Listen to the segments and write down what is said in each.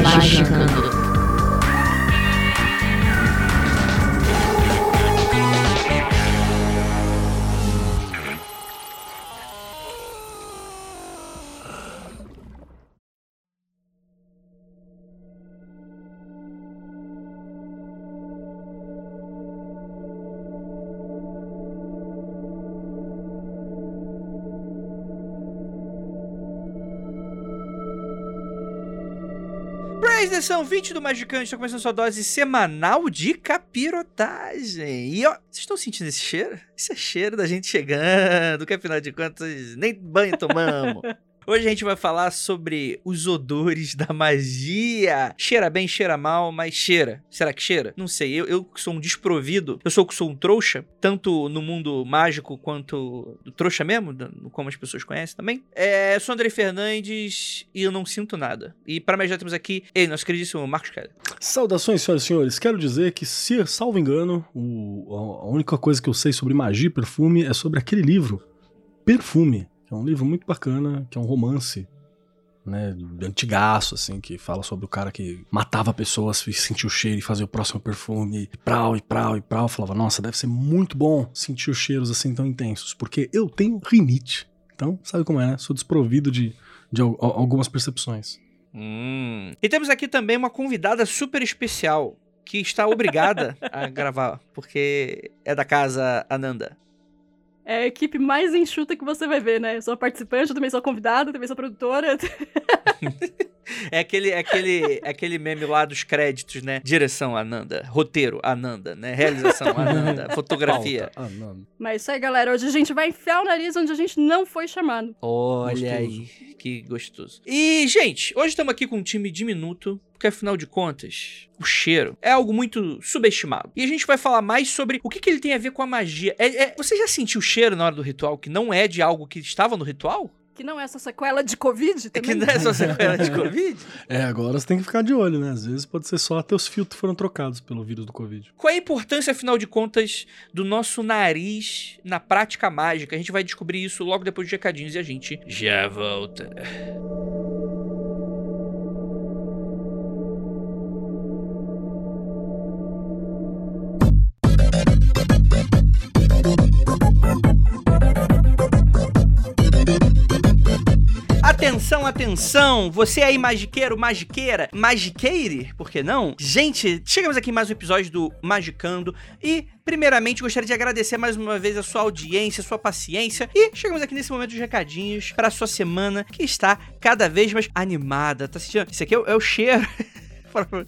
Magicando. Praise edição 20 do Magicante, está começando sua dose semanal de capirotagem. E ó, vocês estão sentindo esse cheiro? Isso é cheiro da gente chegando, que afinal de contas nem banho tomamos. Hoje a gente vai falar sobre os odores da magia. Cheira bem, cheira mal, mas cheira. Será que cheira? Não sei. Eu, eu que sou um desprovido, eu sou que sou um trouxa, tanto no mundo mágico quanto trouxa mesmo, como as pessoas conhecem também. É, sou Andrei Fernandes e eu não sinto nada. E para mais já temos aqui ele, nosso queridíssimo Marcos Keller. Saudações, senhoras e senhores. Quero dizer que, se salvo engano, o- a única coisa que eu sei sobre magia e perfume é sobre aquele livro, Perfume, é um livro muito bacana, que é um romance, né, antigaço, assim, que fala sobre o cara que matava pessoas e sentia o cheiro e fazia o próximo perfume, e prau, e prau, e prau. Eu falava, nossa, deve ser muito bom sentir os cheiros assim tão intensos, porque eu tenho rinite. Então, sabe como é, né? Sou desprovido de, de al- al- algumas percepções. Hum. E temos aqui também uma convidada super especial que está obrigada a gravar, porque é da casa Ananda. É a equipe mais enxuta que você vai ver, né? Eu sou participante, eu também sou convidada, também sou produtora. É aquele, é aquele, é aquele meme lá dos créditos, né? Direção Ananda, roteiro Ananda, né? Realização Ananda, fotografia. Ah, não. Mas isso aí, galera. Hoje a gente vai enfiar o nariz onde a gente não foi chamado. Olha Gostoso. aí, que gostoso. E, gente, hoje estamos aqui com um time diminuto, porque afinal de contas, o cheiro é algo muito subestimado. E a gente vai falar mais sobre o que, que ele tem a ver com a magia. É- é- você já sentiu o cheiro na hora do ritual que não é de algo que estava no ritual? Que não é essa sequela de Covid É também. que não é só sequela de Covid? É, agora você tem que ficar de olho, né? Às vezes pode ser só até os filtros foram trocados pelo vírus do Covid. Qual é a importância, afinal de contas, do nosso nariz na prática mágica? A gente vai descobrir isso logo depois dos recadinhos e a gente já volta. Atenção, atenção! Você aí, magiqueiro, magiqueira, magiqueire, por que não? Gente, chegamos aqui em mais um episódio do Magicando e, primeiramente, gostaria de agradecer mais uma vez a sua audiência, a sua paciência e chegamos aqui nesse momento dos recadinhos para a sua semana que está cada vez mais animada. Tá sentindo? Isso aqui é o, é o cheiro.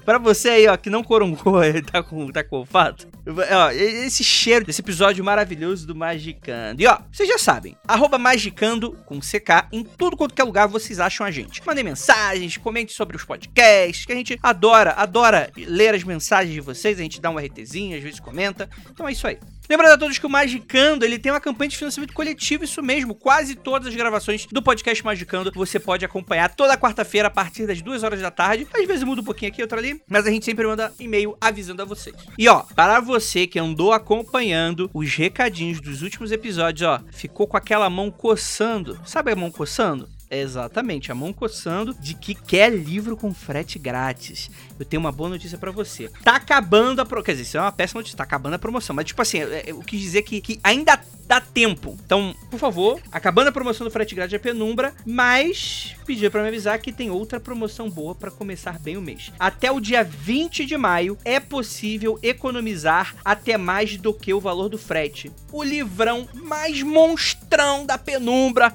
Pra- você aí, ó, que não corongou, tá com, tá com olfato. Ó, esse cheiro desse episódio maravilhoso do Magicando. E ó, vocês já sabem, arroba Magicando com CK em tudo quanto que é lugar vocês acham a gente. Mandem mensagens, comente sobre os podcasts, que a gente adora, adora ler as mensagens de vocês, a gente dá um RTzinho, às vezes comenta. Então é isso aí. Lembrando a todos que o Magicando, ele tem uma campanha de financiamento coletivo, isso mesmo. Quase todas as gravações do podcast Magicando você pode acompanhar toda quarta-feira a partir das duas horas da tarde. Às vezes muda um pouquinho aqui, outra ali, mas a gente sempre manda e-mail avisando a vocês. E ó, para você que andou acompanhando os recadinhos dos últimos episódios, ó, ficou com aquela mão coçando. Sabe a mão coçando? Exatamente, a mão coçando de que quer livro com frete grátis. Eu tenho uma boa notícia pra você. Tá acabando a pro... Quer dizer, isso é uma péssima notícia, tá acabando a promoção. Mas, tipo assim, eu, eu quis dizer que, que ainda dá tempo. Então, por favor, acabando a promoção do frete grátis é penumbra, mas pedir pra me avisar que tem outra promoção boa pra começar bem o mês. Até o dia 20 de maio é possível economizar até mais do que o valor do frete. O livrão mais monstrão da penumbra,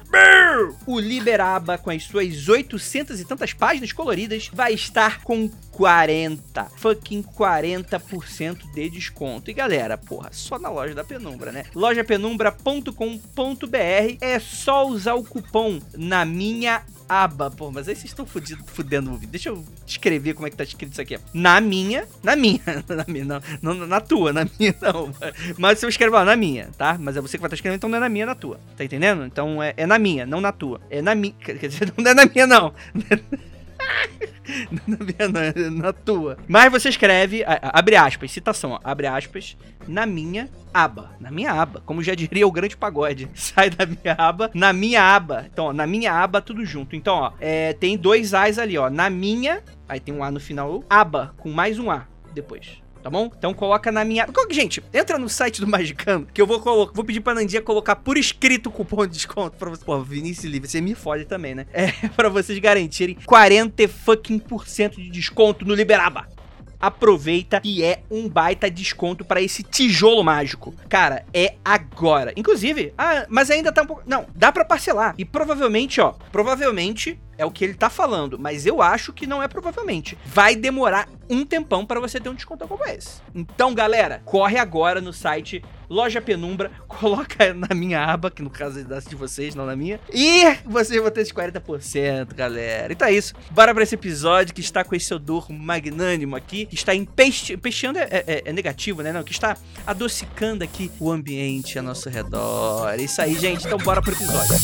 o Liberaba, com as suas 800 e tantas páginas coloridas, vai estar com 40, fucking 40% de desconto. E galera, porra, só na loja da Penumbra, né? lojapenumbra.com.br é só usar o cupom na minha aba. Pô, mas aí vocês estão fudido- fudendo o vídeo. Deixa eu escrever como é que tá escrito isso aqui. Na minha, na minha, na minha, não, não na tua, na minha não. Mas se eu escrever, ó, na minha, tá? Mas é você que vai estar escrevendo, então não é na minha, é na tua. Tá entendendo? Então é, é na minha, não na tua. É na minha, quer dizer, não é na minha não. Na minha, é na tua. Mas você escreve, abre aspas, citação, abre aspas, na minha aba. Na minha aba, como já diria o grande pagode. Sai da minha aba, na minha aba. Então, ó, na minha aba, tudo junto. Então, ó, é, tem dois A's ali, ó. Na minha, aí tem um A no final, aba, com mais um A depois. Tá bom? Então coloca na minha. Gente, entra no site do Magicano que eu vou, colo... vou pedir pra Nandinha colocar por escrito o cupom de desconto pra você. Pô, Vinícius Livre, você me fode também, né? É pra vocês garantirem 40 fucking por cento de desconto no Liberaba. Aproveita que é um baita desconto pra esse tijolo mágico. Cara, é agora. Inclusive, ah, mas ainda tá um pouco. Não, dá pra parcelar. E provavelmente, ó, provavelmente é o que ele tá falando, mas eu acho que não é provavelmente. Vai demorar um tempão pra você ter um desconto como esse. Então, galera, corre agora no site Loja Penumbra, coloca na minha aba, que no caso é da de vocês, não na minha, e vocês vão ter esses 40%, galera. Então é isso. Bora pra esse episódio que está com esse odor magnânimo aqui, que está empeste... Peixeando é, é- é negativo, né? Não, que está adocicando aqui o ambiente a nosso redor. É isso aí, gente. Então bora pro episódio.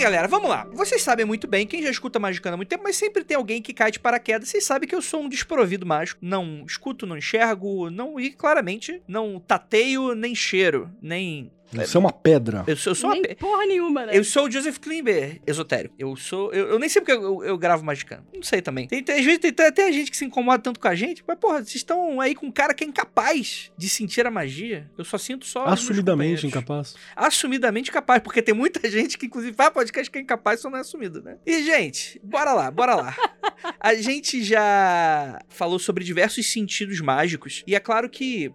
Galera, vamos lá. Vocês sabem muito bem, quem já escuta Magicando há muito tempo, mas sempre tem alguém que cai de paraquedas. Vocês sabem que eu sou um desprovido mágico. Não escuto, não enxergo, não e claramente não tateio, nem cheiro, nem. Você é uma pedra. Eu sou, eu sou uma Nem pe- porra nenhuma, né? Eu sou o Joseph Klimber esotérico. Eu sou. Eu, eu nem sei porque eu, eu, eu gravo magicando. Não sei também. Tem, tem, às vezes tem, tem até gente que se incomoda tanto com a gente. Mas, porra, vocês estão aí com um cara que é incapaz de sentir a magia. Eu só sinto só. Assumidamente incapaz. Assumidamente capaz. Porque tem muita gente que, inclusive, faz podcast que é incapaz só não é assumido, né? E, gente, bora lá, bora lá. a gente já falou sobre diversos sentidos mágicos. E é claro que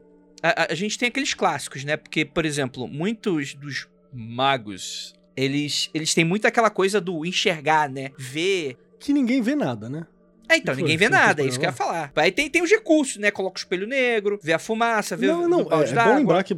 a, a- gente tem aqueles clássicos, né? Porque, por exemplo, muitos dos magos. Eles, eles têm muito aquela coisa do enxergar, né? Ver. Que ninguém vê nada, né? É, então, ninguém vê não nada, é isso que eu ia falar. Aí tem, tem os recursos, né? Coloca o espelho negro, vê a fumaça, vê não, o não, balde é, é bom lembrar que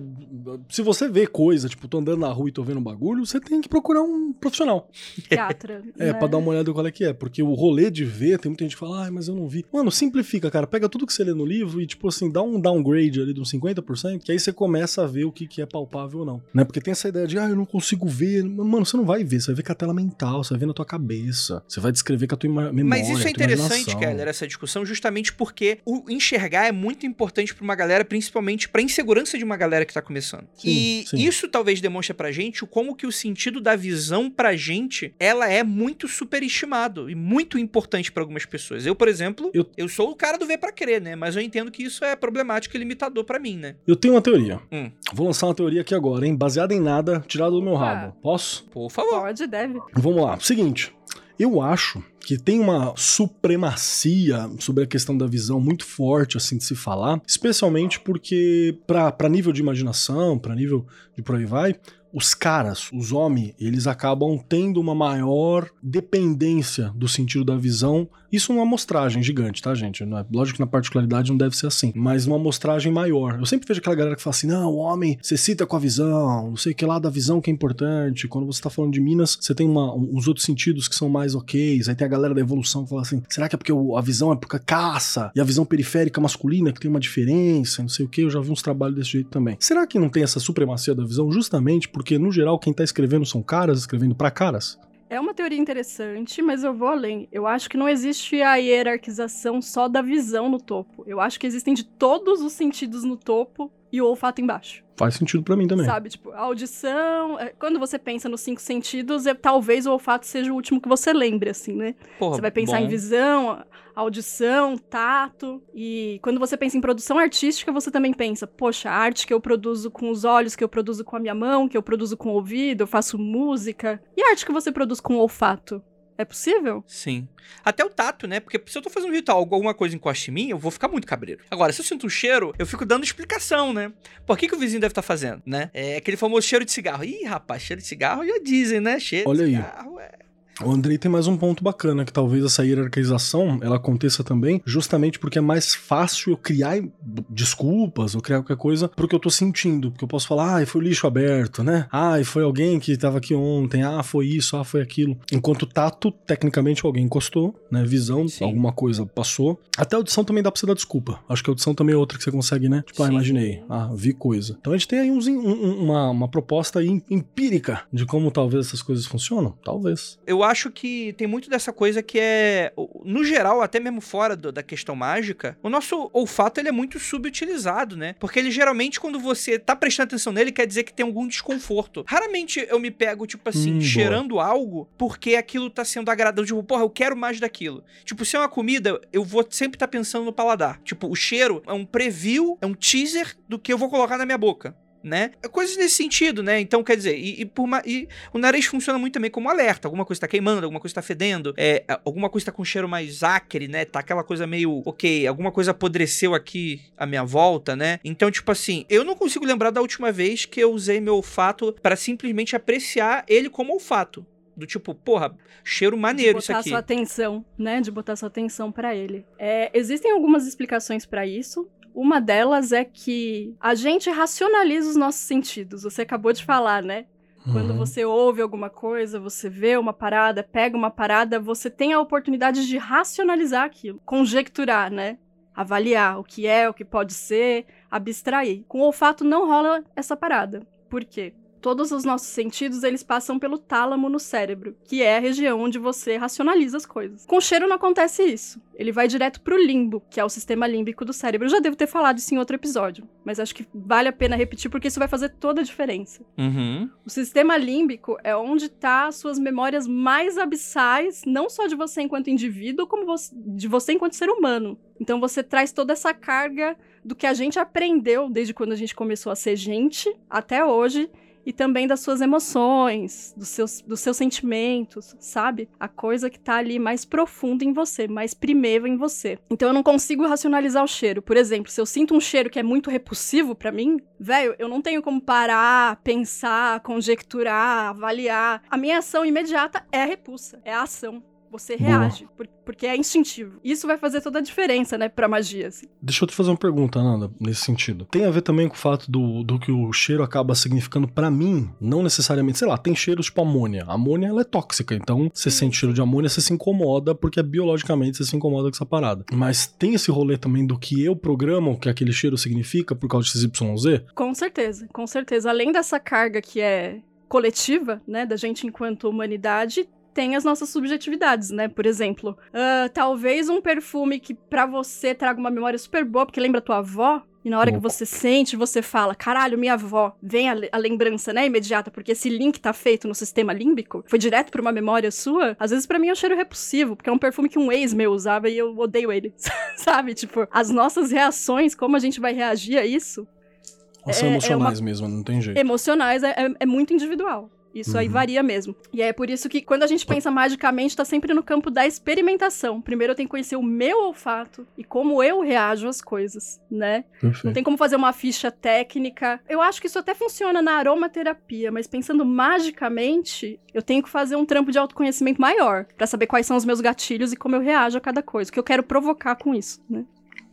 se você vê coisa, tipo, tô andando na rua e tô vendo um bagulho, você tem que procurar um profissional. Teatra. É, né? pra dar uma olhada qual é que é. Porque o rolê de ver, tem muita gente que fala, ai, mas eu não vi. Mano, simplifica, cara. Pega tudo que você lê no livro e, tipo assim, dá um downgrade ali de uns 50%, que aí você começa a ver o que, que é palpável ou não. Né? Porque tem essa ideia de, ah, eu não consigo ver. Mano, você não vai ver, você vai ver com a tela mental, você vai ver na tua cabeça, você vai descrever com a tua memória. Mas isso é tua interessante. Keller, essa discussão, justamente porque o enxergar é muito importante pra uma galera, principalmente pra insegurança de uma galera que tá começando. Sim, e sim. isso talvez demonstre pra gente o como que o sentido da visão pra gente, ela é muito superestimado e muito importante pra algumas pessoas. Eu, por exemplo, eu... Eu- sou o cara do ver pra crer, né? Mas eu entendo que isso é problemático e limitador pra mim, né? Eu tenho uma teoria. Hum. Vou lançar uma teoria aqui agora, hein? Baseada em nada, tirada do meu Ah. rabo. Posso? Por favor. Pode, deve. Vamos lá. Seguinte, eu acho que tem uma supremacia sobre a questão da visão muito forte assim de se falar, especialmente porque pra nível de imaginação, pra nível de por aí vai, os caras, os homens, eles acabam tendo uma maior dependência do sentido da visão. Isso numa amostragem gigante, tá, gente? É- Lógico que na particularidade não deve ser assim, mas numa amostragem maior. Eu sempre vejo aquela galera que fala assim: não, o homem, você cita com a visão, não sei o que lá da visão que é importante. Quando você tá falando de Minas, você tem uma, um- uns outros sentidos que são mais ok. Aí tem a galera da evolução que fala assim: será que é porque a visão é porque caça e a visão periférica masculina que tem uma diferença, não sei o que? Eu já vi uns trabalhos desse jeito também. Será que não tem essa supremacia da visão justamente porque, no geral, quem tá escrevendo são caras escrevendo pra caras? É uma teoria interessante, mas eu vou além. Eu acho que não existe a hierarquização só da visão no topo. Eu acho que existem de todos os sentidos no topo e o olfato embaixo. Faz sentido pra mim também. Sabe? Tipo, a audição. é, Quando você pensa nos cinco sentidos, é, talvez o olfato seja o último que você lembre, assim, né? Porra, Você vai pensar bom. em visão, audição, tato. E quando você pensa em produção artística, você também pensa, poxa, a arte que eu produzo com os olhos, que eu produzo com a minha mão, que eu produzo com o ouvido, eu faço música. E a arte que você produz com o olfato? É possível? Sim. Até o tato, né? Porque se eu tô fazendo um ritual, alguma coisa encosta em mim, eu vou ficar muito cabreiro. Agora, se eu sinto um cheiro, eu fico dando explicação, né? Por que, que o vizinho deve estar fazendo, né? É aquele famoso cheiro de cigarro. Ih, rapaz, cheiro de cigarro já dizem, né? Cheiro Olha de aí. cigarro é. O Andrei tem mais um ponto bacana, que talvez essa hierarquização ela aconteça também, justamente porque é mais fácil eu criar desculpas ou criar qualquer coisa pro que eu tô sentindo. Porque eu posso falar, ah, foi o lixo aberto, né? Ah, foi alguém que tava aqui ontem, ah, foi isso, ah, foi aquilo. Enquanto tato, tecnicamente alguém encostou, né? Visão, Sim. alguma coisa passou. Até audição também dá pra você dar desculpa. Acho que audição também é outra que você consegue, né? Tipo, ah, Sim. imaginei, ah, vi coisa. Então a gente tem aí uns, um- um- uma, uma proposta empírica de como talvez essas coisas funcionam. Talvez. Eu acho que tem muito dessa coisa que é, no geral, até mesmo fora do- da questão mágica, o nosso olfato ele é muito subutilizado, né? Porque ele geralmente, quando você tá prestando atenção nele, quer dizer que tem algum desconforto. Raramente eu me pego, tipo assim, Hum, boa. cheirando algo porque aquilo tá sendo agradável. Tipo, porra, eu quero mais daquilo. Tipo, se é uma comida, eu vou sempre estar pensando no paladar. Tipo, o cheiro é um preview, é um teaser do que eu vou colocar na minha boca. Né? É Coisas nesse sentido, né? Então, quer dizer, e, e por ma- e o nariz funciona muito também como alerta. Alguma coisa tá queimando, alguma coisa tá fedendo, é, alguma coisa tá com cheiro mais acre, né? Tá aquela coisa meio, ok, alguma coisa apodreceu aqui à minha volta, né? Então, tipo assim, eu não consigo lembrar da última vez que eu usei meu olfato para simplesmente apreciar ele como olfato. Do tipo, porra, cheiro maneiro de isso botar aqui. sua atenção, né? De botar sua atenção pra ele. É, existem algumas explicações pra isso. Uma delas é que a gente racionaliza os nossos sentidos. Você acabou de falar, né? Quando Uhum. você ouve alguma coisa, você vê uma parada, pega uma parada, você tem a oportunidade de racionalizar aquilo, conjecturar, né? Avaliar o que é, o que pode ser, abstrair. Com o olfato não rola essa parada. Por quê? Todos os nossos sentidos, eles passam pelo tálamo no cérebro, que é a região onde você racionaliza as coisas. Com o cheiro não acontece isso. Ele vai direto pro limbo, que é o sistema límbico do cérebro. Eu já devo ter falado isso em outro episódio, mas acho que vale a pena repetir porque isso vai fazer toda a diferença. Uhum. O sistema límbico é onde tá as suas memórias mais abissais, não só de você enquanto indivíduo, como você- de você enquanto ser humano. Então você traz toda essa carga do que a gente aprendeu desde quando a gente começou a ser gente até hoje. E também das suas emoções, dos seus, dos seus sentimentos, sabe? A coisa que tá ali mais profunda em você, mais primeva em você. Então eu não consigo racionalizar o cheiro. Por exemplo, se eu sinto um cheiro que é muito repulsivo pra mim, velho, eu não tenho como parar, pensar, conjecturar, avaliar. A minha ação imediata é a repulsa, é a ação. Você reage, por- porque é instintivo. Isso vai fazer toda a diferença, né, pra magia, assim. Deixa eu te fazer uma pergunta, Nanda, nesse sentido. Tem a ver também com o fato do, do que o cheiro acaba significando pra mim, não necessariamente, sei lá, tem cheiros tipo amônia. A amônia ela é tóxica, então você sente cheiro de amônia, você se incomoda porque biologicamente você se incomoda com essa parada. Mas tem esse rolê também do que eu programo, o que aquele cheiro significa por causa de XYZ? Com certeza, com certeza. Além dessa carga que é coletiva, né, da gente enquanto humanidade, tem as nossas subjetividades, né? Por exemplo, ah, talvez um perfume que pra você traga uma memória super boa, porque lembra tua avó, e na hora que você sente, você fala, caralho, minha avó, vem a, a lembrança, né, imediata, porque esse link tá feito no sistema límbico, foi direto pra uma memória sua, às vezes pra mim é um cheiro repulsivo, porque é um perfume que um ex meu usava e eu odeio ele, sabe? Tipo, as nossas reações, como a gente vai reagir a isso, Elas são É- é emocionais mesmo, não tem jeito. emocionais é, é- é muito individual. Isso aí Uhum. varia mesmo. E é por isso que quando a gente pensa magicamente, tá sempre no campo da experimentação. Primeiro eu tenho que conhecer o meu olfato e como eu reajo às coisas, né? Não Perfeito. tem como fazer uma ficha técnica. Eu acho que isso até funciona na aromaterapia, mas pensando magicamente, eu tenho que fazer um trampo de autoconhecimento maior pra saber quais são os meus gatilhos e como eu reajo a cada coisa, o que eu quero provocar com isso, né?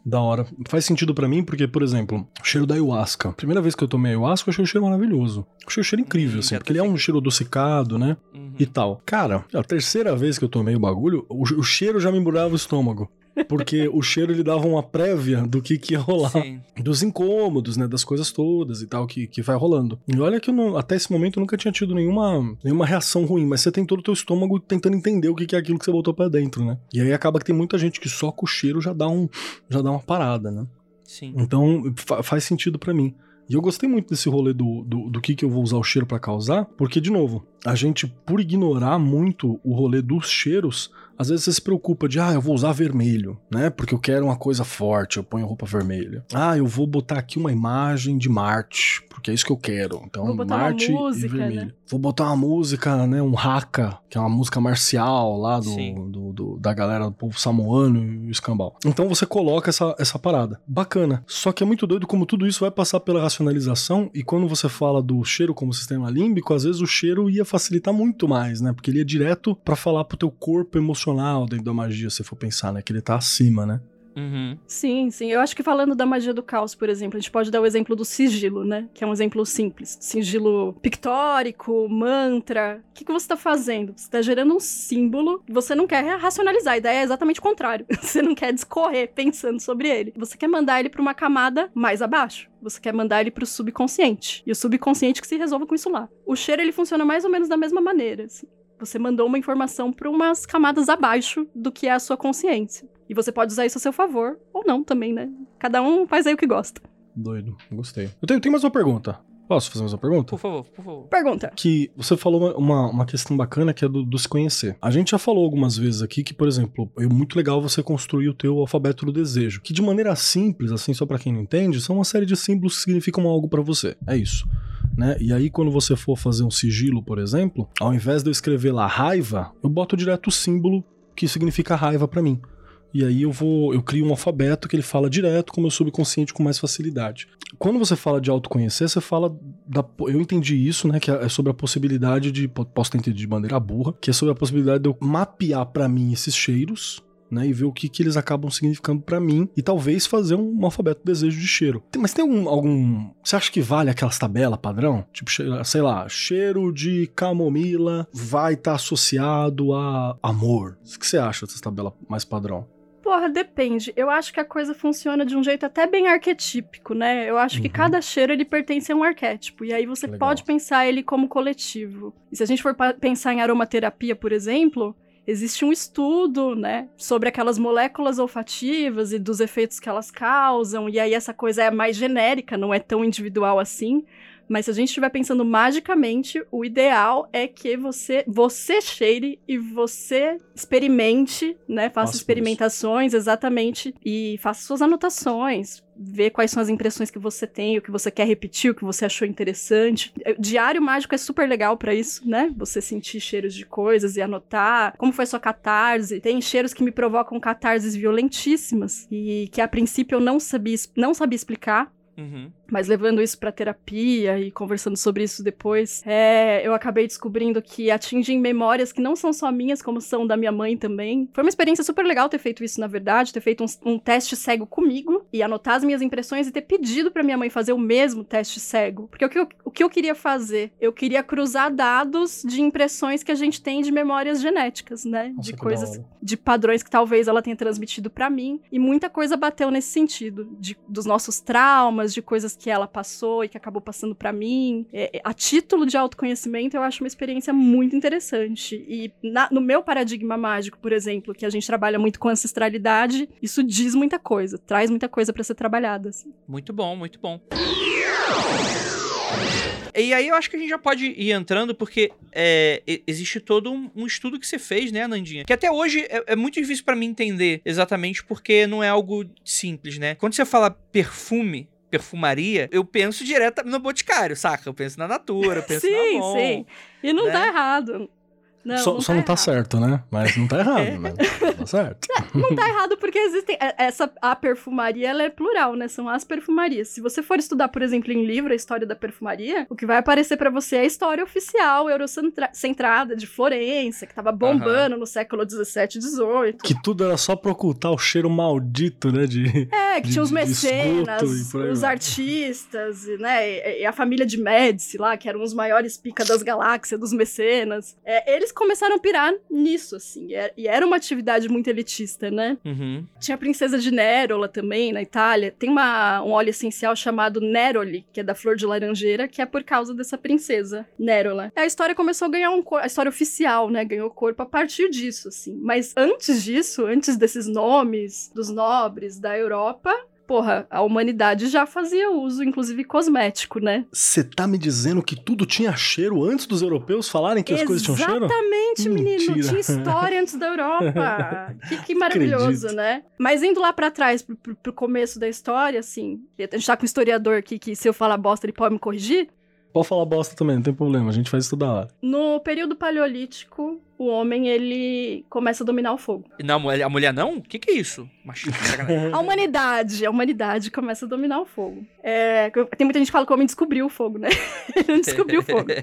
Da hora. Faz sentido pra mim porque, por exemplo, o cheiro da ayahuasca. Primeira vez que eu tomei ayahuasca, eu achei o cheiro maravilhoso. Eu achei o cheiro incrível, Hum, assim, porque ele é um cheiro adocicado, né? Uhum. E tal. Cara, a terceira vez que eu tomei o bagulho, o, o cheiro já me embrulhava o estômago. Porque o cheiro ele dava uma prévia do que, que ia rolar. Sim. Dos incômodos, né? Das coisas todas e tal que, que vai rolando. E olha que eu não- até esse momento eu nunca tinha tido nenhuma, nenhuma reação ruim, mas você tem todo o teu estômago tentando entender o que, que é aquilo que você botou pra dentro, né? E aí acaba que tem muita gente que só com o cheiro já dá, um, já dá uma parada, né? Sim. Então fa- faz sentido pra mim. E eu gostei muito desse rolê do, do, do que, que eu vou usar o cheiro pra causar, porque, de novo, a gente, por ignorar muito o rolê dos cheiros, Às vezes você se preocupa de, ah, eu vou usar vermelho, né? Porque eu quero uma coisa forte, eu ponho roupa vermelha. Ah, eu vou botar aqui uma imagem de Marte, porque é isso que eu quero. Então, Vou botar Marte uma música, e vermelho. né? Vou botar uma música, né? Um haka, que é uma música marcial lá do, do- do- da galera do povo samoano e o escambau. Então você coloca essa, essa parada. Bacana. Só que é muito doido como tudo isso vai passar pela racionalização e quando você fala do cheiro como sistema límbico, às vezes o cheiro ia facilitar muito mais, né? Porque ele ia direto pra falar pro teu corpo emocional dentro da magia, se for pensar, né? Que ele tá acima, né? Uhum. Sim, sim. Eu acho que falando da magia do caos, por exemplo, a gente pode dar o exemplo do sigilo, né? Que é um exemplo simples. Sigilo pictórico, mantra. O que, que você tá fazendo? Você tá gerando um símbolo e você não quer racionalizar. A ideia é exatamente o contrário. Você não quer discorrer pensando sobre ele. Você quer mandar ele pra uma camada mais abaixo. Você quer mandar ele pro subconsciente. E o subconsciente que se resolva com isso lá. O cheiro, ele funciona mais ou menos da mesma maneira. assim. Você mandou uma informação para umas camadas abaixo do que é a sua consciência. E você pode usar isso a seu favor, ou não também, né? Cada um faz aí o que gosta. Doido. Gostei. Eu tenho, tenho mais uma pergunta. Posso fazer mais uma pergunta? Por favor, por favor. Pergunta. que você falou uma, uma, questão bacana que é do, do se conhecer. A gente já falou algumas vezes aqui que, por exemplo, é muito legal você construir o teu alfabeto do desejo, que de maneira simples, assim, só pra quem não entende, são uma série de símbolos que significam algo pra você. É isso. Né? E aí, quando você for fazer um sigilo, por exemplo, ao invés de eu escrever lá raiva, eu boto direto o símbolo que significa raiva pra mim. E aí eu vou, eu crio um alfabeto que ele fala direto com o meu subconsciente com mais facilidade. Quando você fala de autoconhecer, você fala da, eu entendi isso, né, que é sobre a possibilidade de, po- posso ter entendido de maneira burra, que é sobre a possibilidade de eu mapear pra mim esses cheiros, né, e ver o que, que eles acabam significando pra mim e talvez fazer um, alfabeto desejo de cheiro. Tem- mas tem algum, algum, você acha que vale aquelas tabelas padrão? Tipo, sei lá, cheiro de camomila vai estar associado a amor. O que você acha dessas tabelas mais padrão? Porra, depende. Eu acho que a coisa funciona de um jeito até bem arquetípico, né? Eu acho que Uhum. cada cheiro ele pertence a um arquétipo. E aí você Legal. pode pensar ele como coletivo. E se a gente for pensar em aromaterapia, por exemplo, existe um estudo, né, sobre aquelas moléculas olfativas e dos efeitos que elas causam. E aí essa coisa é mais genérica, não é tão individual assim. Mas se a gente estiver pensando magicamente, o ideal é que você você cheire e você experimente, né? Faça Faça experimentações, exatamente, e faça suas anotações, vê quais são as impressões que você tem, o que você quer repetir, o que você achou interessante. É, Diário mágico é super legal pra isso, né? Você sentir cheiros de coisas e anotar como foi sua catarse. Tem cheiros que me provocam catarses violentíssimas e que a princípio eu não sabia, não sabia explicar. Uhum. Mas levando isso pra terapia e conversando sobre isso depois, é, eu acabei descobrindo que atingem memórias que não são só minhas, como são da minha mãe também. Foi uma experiência super legal ter feito isso, na verdade, ter feito um, um teste cego comigo e anotar as minhas impressões e ter pedido pra minha mãe fazer o mesmo teste cego. Porque o que eu, o que eu queria fazer? Eu queria cruzar dados de impressões que a gente tem de memórias genéticas, né? Nossa, de coisas de padrões que talvez ela tenha transmitido pra mim e muita coisa bateu nesse sentido de, dos nossos traumas, de coisas que ela passou e que acabou passando pra mim. É, é, a título de autoconhecimento, eu acho uma experiência muito interessante e na- no meu paradigma mágico, por exemplo, que a gente trabalha muito com ancestralidade, isso diz muita coisa, traz muita coisa pra ser trabalhada. assim. Muito bom, muito bom. E aí eu acho que a gente já pode ir entrando, porque é, existe todo um, um estudo que você fez, né, Nandinha? Que até hoje é, é muito difícil pra mim entender exatamente porque não é algo simples, né? Quando você fala perfume, perfumaria, eu penso direto no boticário, saca? Eu penso na Natura, eu penso na sim, Avon. sim. E não né? tá errado. Não, só não só não tá certo, né? Mas não tá errado, né? Tá certo. Não tá errado porque existem. é- Essa, a perfumaria, ela é plural, né? São as perfumarias. Se você for estudar, por exemplo, em livro a história da perfumaria, o que vai aparecer pra você é a história oficial eurocentrada de Florença, que tava bombando no século 17 e 18. Que tudo era só pra ocultar o cheiro maldito, né? De... É, que de- tinha os mecenas, os artistas, e, né? E, e a família de Médici lá, que eram os maiores pica das galáxias, dos mecenas. É, eles começaram a pirar nisso, assim. E era- e era uma atividade muito elitista, né? Uhum. Tinha a princesa de Nérola também, na Itália. Tem uma, um óleo essencial chamado Neroli, que é da flor de laranjeira, que é por causa dessa princesa, Nérola. A história começou a ganhar um corpo, a história oficial, né, ganhou corpo a partir disso, assim. Mas antes disso, antes desses nomes dos nobres da Europa, porra, a humanidade já fazia uso, inclusive cosmético, né? Você tá me dizendo que tudo tinha cheiro antes dos europeus falarem que as coisas tinham cheiro? Exatamente, menino. Mentira. Tinha história antes da Europa. que, que maravilhoso, Acredito. né? Mas indo lá pra trás, pro, pro- pro começo da história, assim, a gente tá com um historiador aqui que se eu falar bosta ele pode me corrigir. Pode falar bosta também, não tem problema, a gente faz isso toda hora. No período paleolítico, o homem, ele começa a dominar o fogo. Não, a mulher- a mulher não? O que, que é isso? Machismo. A humanidade, a humanidade começa a dominar o fogo. É, tem muita gente que fala que o homem descobriu o fogo, né? ele não descobriu o fogo.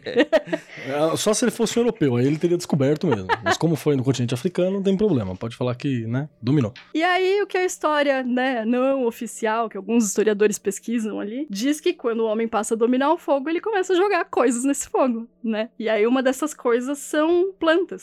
É, Só se ele fosse um europeu, aí ele teria descoberto mesmo. Mas como foi no continente africano, não tem problema. Pode falar que, né, dominou. E aí, o que a história, né, não oficial, que alguns historiadores pesquisam ali, diz que quando o homem passa a dominar o fogo, ele começa a jogar coisas nesse fogo, né? E aí, uma dessas coisas são plantas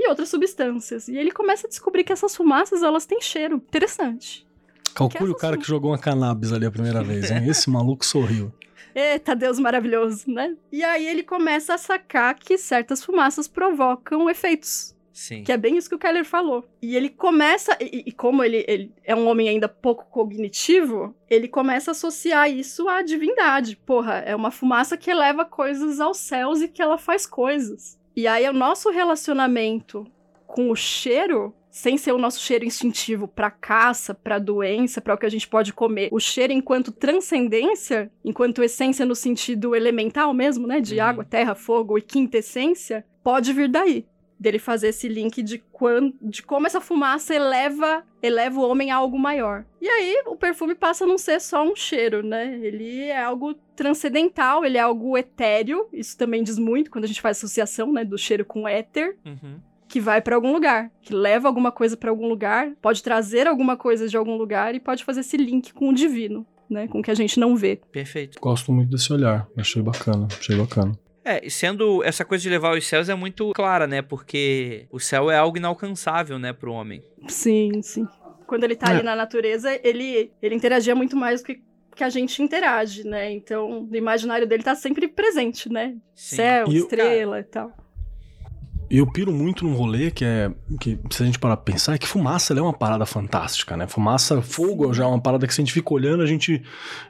e outras substâncias. E ele começa a descobrir que essas fumaças, elas têm cheiro. Interessante. Calcule o cara que jogou uma cannabis ali a primeira vez, hein? Esse maluco sorriu. Eita, Deus maravilhoso, né? E aí, ele começa a sacar que certas fumaças provocam efeitos. Sim. Que é bem isso que o Keller falou. E ele começa, e, e como ele, ele é um homem ainda pouco cognitivo, ele começa a associar isso à divindade. Porra, é uma fumaça que eleva coisas aos céus e que ela faz coisas. E aí o nosso relacionamento com o cheiro, sem ser o nosso cheiro instintivo pra caça, pra doença, pra o que a gente pode comer, o cheiro enquanto transcendência, enquanto essência no sentido elemental mesmo, né, de Uhum. água, terra, fogo e quinta essência, pode vir daí dele fazer esse link de, quan, de como essa fumaça eleva, eleva o homem a algo maior. E aí o perfume passa a não ser só um cheiro, né? Ele é algo transcendental, ele é algo etéreo. Isso também diz muito quando a gente faz associação, né, do cheiro com éter, Uhum. que vai pra algum lugar, que leva alguma coisa pra algum lugar, pode trazer alguma coisa de algum lugar e pode fazer esse link com o divino, né, com o que a gente não vê. Perfeito. Gosto muito desse olhar. Achei bacana, achei bacana. É, e sendo essa coisa de levar os céus é muito clara, né? Porque o céu é algo inalcançável, né, pro homem. Sim, sim. Quando ele tá É. ali na natureza, ele, ele interagia muito mais do que, que a gente interage, né? Então, o imaginário dele tá sempre presente, né? Sim. Céu, E o- estrela e tal. Eu piro muito num rolê que é. que se a gente parar pra pensar, é que fumaça ela é uma parada fantástica, né? Fumaça, fogo já é uma parada que se a gente fica olhando, a gente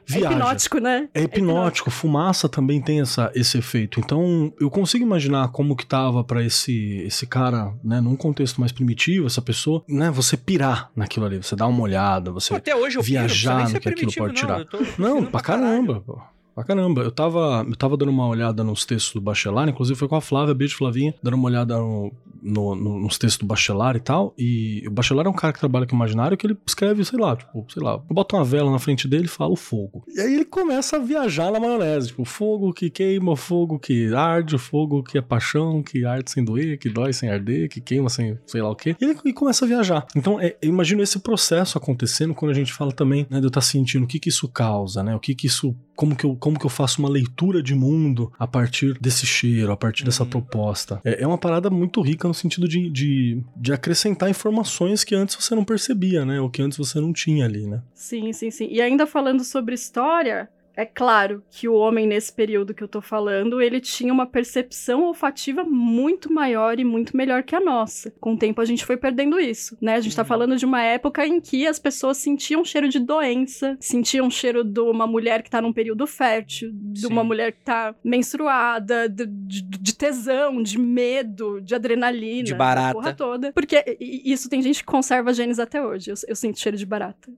viaja. É hipnótico, né? É hipnótico, fumaça também tem essa, esse efeito. Então, eu consigo imaginar como que tava pra esse, esse cara, né, num contexto mais primitivo, essa pessoa, né, você pirar naquilo ali, você dar uma olhada, você... Até hoje eu piro, viajar nem no que aquilo pode não. tirar. Não, pra caralho. caramba, pô. Pra caramba. Eu tava, eu tava dando uma olhada nos textos do Bachelar, inclusive foi com a Flávia, beijo Flavinha, dando uma olhada no, no- no- nos textos do Bachelar e tal. E o Bachelar é um cara que trabalha com imaginário que ele escreve, sei lá, tipo, sei lá, bota uma vela na frente dele e fala o fogo. E aí ele começa a viajar na maionese, tipo, fogo que queima, fogo que arde, fogo que é paixão, que arde sem doer, que dói sem arder, que queima sem sei lá o quê. E ele e começa a viajar. Então, é, eu imagino esse processo acontecendo quando a gente fala também, né, de eu estar sentindo o que que isso causa, né? O que que isso como que, eu, como que eu faço uma leitura de mundo a partir desse cheiro, a partir dessa Uhum. proposta. É, é uma parada muito rica no sentido de, de, de acrescentar informações que antes você não percebia, né? Ou que antes você não tinha ali, né? Sim, sim, sim. E ainda falando sobre história, é claro que o homem, nesse período que eu tô falando, ele tinha uma percepção olfativa muito maior e muito melhor que a nossa. Com o tempo a gente foi perdendo isso, né? A gente tá Uhum. falando de uma época em que as pessoas sentiam cheiro de doença, sentiam cheiro de uma mulher que tá num período fértil, de Sim. uma mulher que tá menstruada, de, de- de tesão, de medo, de adrenalina. De barata. Porra toda. Porque isso tem gente que conserva genes até hoje. Eu, eu sinto cheiro de barata.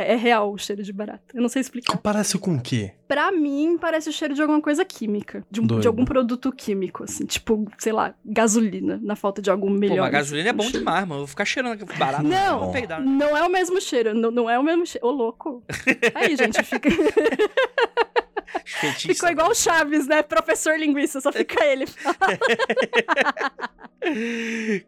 É, é real o cheiro de barata. Eu não sei explicar. Parece com o quê? Pra mim, parece o cheiro de alguma coisa química. De, um- de algum produto químico, assim. Tipo, sei lá, gasolina, na falta de algum melhor. Pô, mas gasolina é bom cheiro. demais, mano. Eu vou ficar cheirando barato. Não, vou peidar. Não é o mesmo cheiro. Não, não é o mesmo cheiro. Ô, louco. Aí, gente, fica... Ficou igual o Chaves, né? Professor linguista, só fica ele.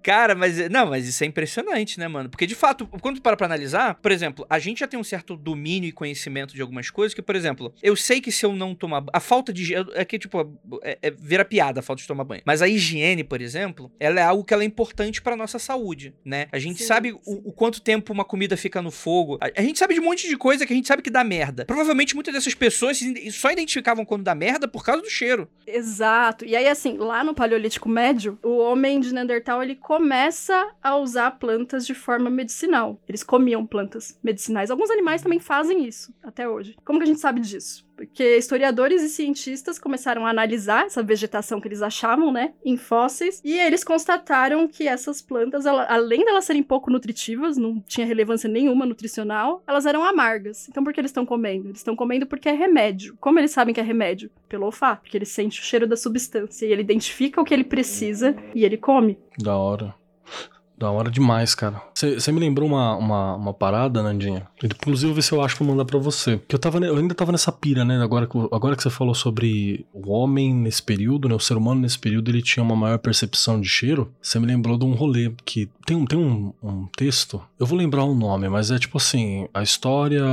Cara, mas não, mas isso é impressionante, né, mano? Porque de fato, quando tu para pra analisar, por exemplo, a gente já tem um certo domínio e conhecimento de algumas coisas que, por exemplo, eu sei que se eu não tomar a falta de é que tipo, é, é vira piada a falta de tomar banho. Mas a higiene, por exemplo, ela é algo que ela é importante pra nossa saúde, né? A gente Sim, sabe sim. o, o quanto tempo uma comida fica no fogo. A, a gente sabe de um monte de coisa que a gente sabe que dá merda. Provavelmente muitas dessas pessoas só identificavam quando dá merda por causa do cheiro. Exato. E aí, assim, lá no Paleolítico Médio, o homem de Neandertal ele começa a usar plantas de forma medicinal. Eles comiam plantas medicinais. Alguns animais também fazem isso até hoje. Como que a gente sabe disso? Porque historiadores e cientistas começaram a analisar essa vegetação que eles achavam, né, em fósseis, e eles constataram que essas plantas, ela, além delas serem pouco nutritivas, não tinha relevância nenhuma nutricional, elas eram amargas. Então por que eles estão comendo? Eles estão comendo porque é remédio. Como eles sabem que é remédio? Pelo olfato, porque ele sente o cheiro da substância e ele identifica o que ele precisa e ele come. Da hora. Da hora demais, cara. Você me lembrou uma, uma, uma, parada, Nandinha? Inclusive, ver se eu acho que vou mandar pra você. Que eu, tava, eu ainda tava nessa pira, né? Agora, agora que você falou sobre o homem nesse período, né? O ser humano nesse período, ele tinha uma maior percepção de cheiro. Você me lembrou de um rolê que tem, um, tem um, um texto. Eu vou lembrar o nome, mas é tipo assim: a história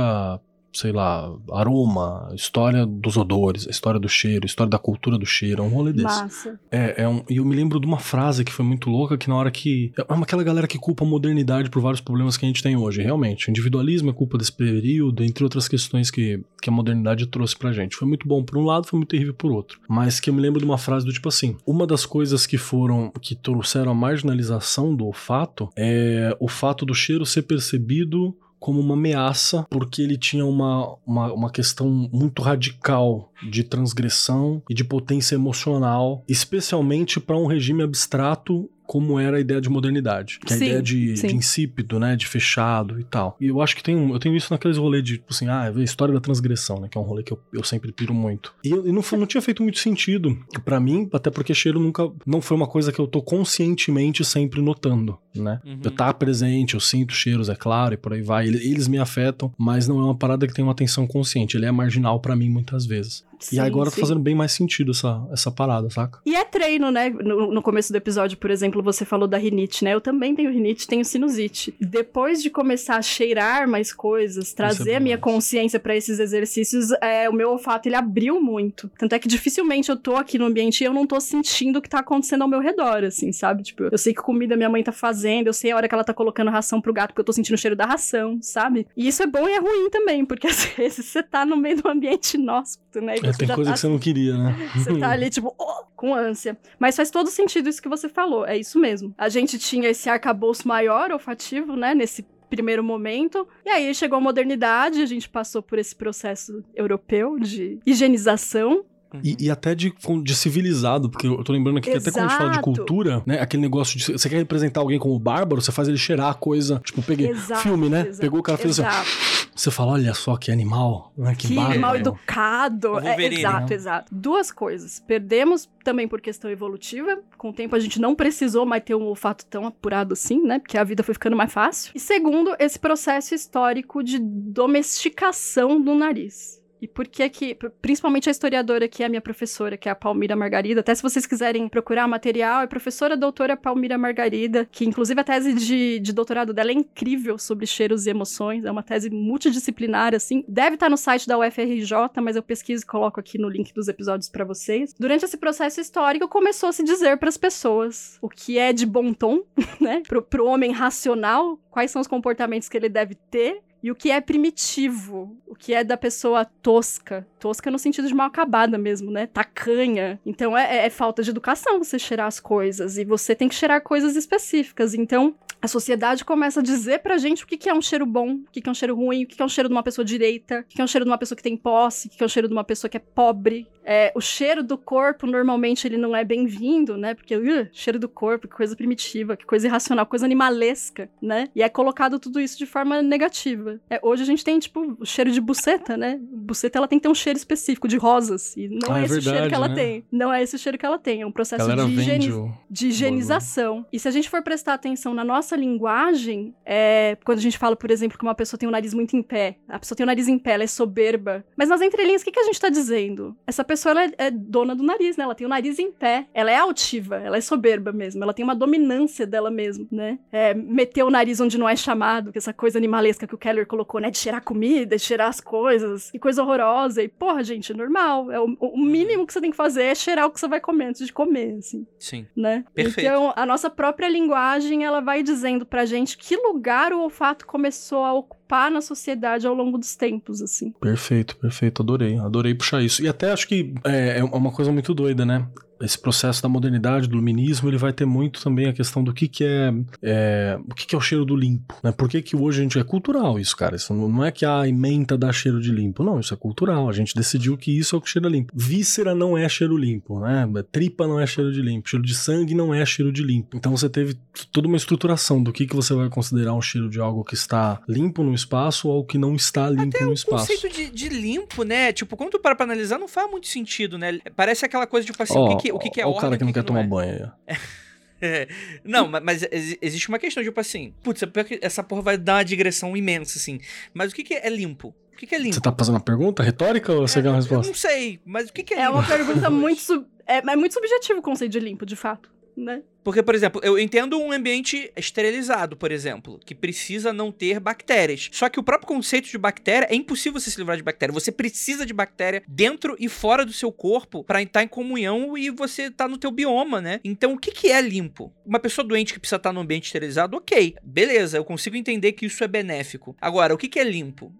sei lá, aroma, história dos odores, a história do cheiro, a história da cultura do cheiro, é um rolê desse. Massa. É, é um, e eu me lembro de uma frase que foi muito louca, que na hora que... É aquela galera que culpa a modernidade por vários problemas que a gente tem hoje, realmente. O individualismo é culpa desse período, entre outras questões que, que a modernidade trouxe pra gente. Foi muito bom por um lado, foi muito terrível por outro. Mas que eu me lembro de uma frase do tipo assim, uma das coisas que foram, que trouxeram a marginalização do olfato é o fato do cheiro ser percebido como uma ameaça, porque ele tinha uma, uma, uma questão muito radical de transgressão e de potência emocional, especialmente para um regime abstrato como era a ideia de modernidade. Que é a ideia de, de, insípido, né? De fechado e tal. E eu acho que tem, eu tenho isso naqueles rolês de, tipo assim, ah, a história da transgressão, né? Que é um rolê que eu, eu sempre piro muito. E, e não, não tinha feito muito sentido para mim, até porque cheiro nunca. Não foi uma coisa que eu tô conscientemente sempre notando, né? Uhum. Eu tá presente, eu sinto cheiros, é claro, e por aí vai. Eles, eles me afetam, mas não é uma parada que tem uma atenção consciente. Ele é marginal para mim muitas vezes. Sim, e agora tá sim. tá fazendo bem mais sentido essa, essa parada, saca? E é treino, né? No, no, começo do episódio, por exemplo, você falou da rinite, né? Eu também tenho rinite, tenho sinusite. Depois de começar a cheirar mais coisas, é trazer é a minha consciência para esses exercícios, é, o meu olfato ele abriu muito. Tanto é que dificilmente eu tô aqui no ambiente e eu não tô sentindo o que tá acontecendo ao meu redor, assim, sabe? Tipo, eu sei que comida minha mãe tá fazendo, eu sei a hora que ela tá colocando ração pro gato, porque eu tô sentindo o cheiro da ração, sabe? E isso é bom e é ruim também, porque às vezes você tá no meio do ambiente inóspito, né? É, tem coisa tá, que você não queria, né? Você tá ali, tipo, oh, com ânsia. Mas faz todo sentido isso que você falou, é isso mesmo. A gente tinha esse arcabouço maior olfativo, né, nesse primeiro momento. E aí chegou a modernidade, a gente passou por esse processo europeu de higienização. Uhum. E, e, até de, de civilizado, porque eu tô lembrando aqui Exato. que até quando a gente fala de cultura, né? Aquele negócio de. Você quer representar alguém como bárbaro, você faz ele cheirar a coisa. Tipo, peguei Exato, filme, né? Exato, Pegou o cara fez assim. Você fala, olha só que animal, né? Que, que mal educado. É, exato, né? exato. Duas coisas. Perdemos também por questão evolutiva. Com o tempo a gente não precisou mais ter um olfato tão apurado assim, né? Porque a vida foi ficando mais fácil. E segundo, esse processo histórico de domesticação do nariz. E por que que, principalmente a historiadora que é a minha professora, que é a Palmira Margarida, até se vocês quiserem procurar material, é professora doutora Palmira Margarida, que inclusive a tese de, de doutorado dela é incrível sobre cheiros e emoções, é uma tese multidisciplinar, assim, deve estar no site da UFRJ, mas eu pesquiso e coloco aqui no link dos episódios para vocês. Durante esse processo histórico, começou a se dizer para as pessoas o que é de bom tom, né, pro, pro homem racional, quais são os comportamentos que ele deve ter, e o que é primitivo, o que é da pessoa tosca. Tosca no sentido de mal acabada mesmo, né? Tacanha. Então é, é, é falta de educação você cheirar as coisas. E você tem que cheirar coisas específicas. Então, a sociedade começa a dizer pra gente o que, que é um cheiro bom, o que, que é um cheiro ruim, o que, que é um cheiro de uma pessoa direita, o que, que é um cheiro de uma pessoa que tem posse, o que, que é um cheiro de uma pessoa que é pobre. É, o cheiro do corpo, normalmente, ele não é bem-vindo, né? Porque, uh, cheiro do corpo, que coisa primitiva, que coisa irracional, coisa animalesca, né? E é colocado tudo isso de forma negativa. É, hoje a gente tem, tipo, o cheiro de buceta, né? Buceta, ela tem que ter um cheiro específico de rosas. E não ah, é, é esse verdade, cheiro que ela né? tem. Não é esse cheiro que ela tem. É um processo de, de higienização. E se a gente for prestar atenção na nossa linguagem, é, quando a gente fala, por exemplo, que uma pessoa tem o nariz muito em pé, a pessoa tem o nariz em pé, ela é soberba. Mas nas entrelinhas, o que, que a gente tá dizendo? Essa pessoa, ela é, é dona do nariz, né? Ela tem o nariz em pé. Ela é altiva, ela é soberba mesmo. Ela tem uma dominância dela mesmo, né? É, meter o nariz onde não é chamado, que essa coisa animalesca que o Keller colocou, né? De cheirar comida, de cheirar as coisas. Que coisa horrorosa. E, porra, gente, é normal. É o, o mínimo que você tem que fazer é cheirar o que você vai comer antes de comer, assim. Sim. Né? Perfeito. Então, a nossa própria linguagem, ela vai dizendo pra gente que lugar o olfato começou a ocupar na sociedade ao longo dos tempos, assim. Perfeito, perfeito. Adorei, adorei puxar isso. E até acho que é, é uma coisa muito doida, né? Esse processo da modernidade, do luminismo, ele vai ter muito também a questão do que, que é, é o que, que é o cheiro do limpo, né? Por que, que hoje a gente é cultural isso, cara? Isso não é que a emenda dá cheiro de limpo, não, isso é cultural. A gente decidiu que isso é o que cheira limpo. Víscera não é cheiro limpo, né? Tripa não é cheiro de limpo, cheiro de sangue não é cheiro de limpo. Então você teve toda uma estruturação do que, que você vai considerar um cheiro de algo que está limpo no espaço ou que não está limpo Até no o espaço. conceito de, de limpo, né? Tipo, quando tu para pra analisar, não faz muito sentido, né? Parece aquela coisa, tipo assim, o que, que, o que, que é o ordem, cara que o não que quer que tomar é. banho aí. ó. É. Não, ma- mas exi- existe uma questão, tipo assim, putz, que essa porra vai dar uma digressão imensa, assim. Mas o que, que é limpo? O que, que é limpo? Você tá fazendo a pergunta retórica ou você quer uma Eu resposta? não sei, mas o que, que é, É limpo? uma pergunta muito. sub- É, é muito subjetivo o conceito de limpo, de fato. Né? Porque, por exemplo, eu entendo um ambiente esterilizado, por exemplo, que precisa não ter bactérias. Só que o próprio conceito de bactéria é impossível você se livrar de bactéria. Você precisa de bactéria dentro e fora do seu corpo para estar em comunhão e você tá no teu bioma, né? Então, o que, que é limpo? Uma pessoa doente que precisa estar num ambiente esterilizado, ok, beleza, eu consigo entender que isso é benéfico. Agora, o que, que é limpo?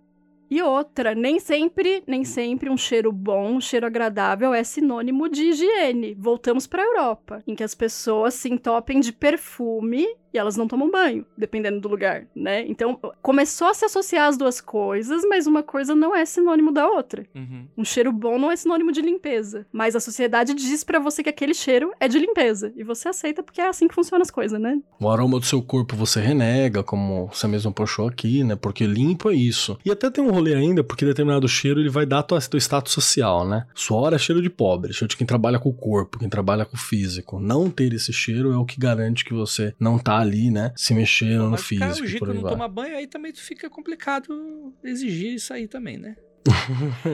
E outra, nem sempre, nem sempre um cheiro bom, um cheiro agradável é sinônimo de higiene. Voltamos para a Europa, em que as pessoas se entopem de perfume e elas não tomam banho, dependendo do lugar, né? Então, começou a se associar as duas coisas, mas uma coisa não é sinônimo da outra. Uhum. Um cheiro bom não é sinônimo de limpeza, mas a sociedade diz pra você que aquele cheiro é de limpeza e você aceita porque é assim que funcionam as coisas, né? O aroma do seu corpo você renega, como você mesmo puxou aqui, né? Porque limpo é isso. E até tem um rolê ainda, porque determinado cheiro ele vai dar tua, teu status social, né? Suor é cheiro de pobre, cheiro de quem trabalha com o corpo, quem trabalha com o físico. Não ter esse cheiro é o que garante que você não tá ali, né? Se mexendo no Mas o cara, o físico. Gico aí não vai. toma banho, aí também fica complicado exigir isso aí também, né?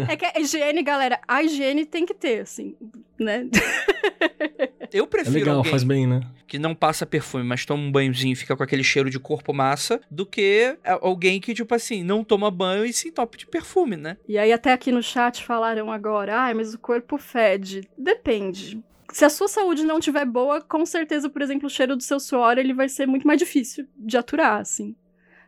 É que a higiene, galera, a higiene tem que ter, assim, né? Eu É prefiro legal, alguém faz bem, né? que não passa perfume, mas toma um banhozinho e fica com aquele cheiro de corpo massa, do que a- alguém que, tipo assim, não toma banho e se entope de perfume, né? E aí até aqui no chat falaram agora, ai, mas o corpo fede. Depende. Se a sua saúde não tiver boa, com certeza, por exemplo, o cheiro do seu suor, ele vai ser muito mais difícil de aturar, assim.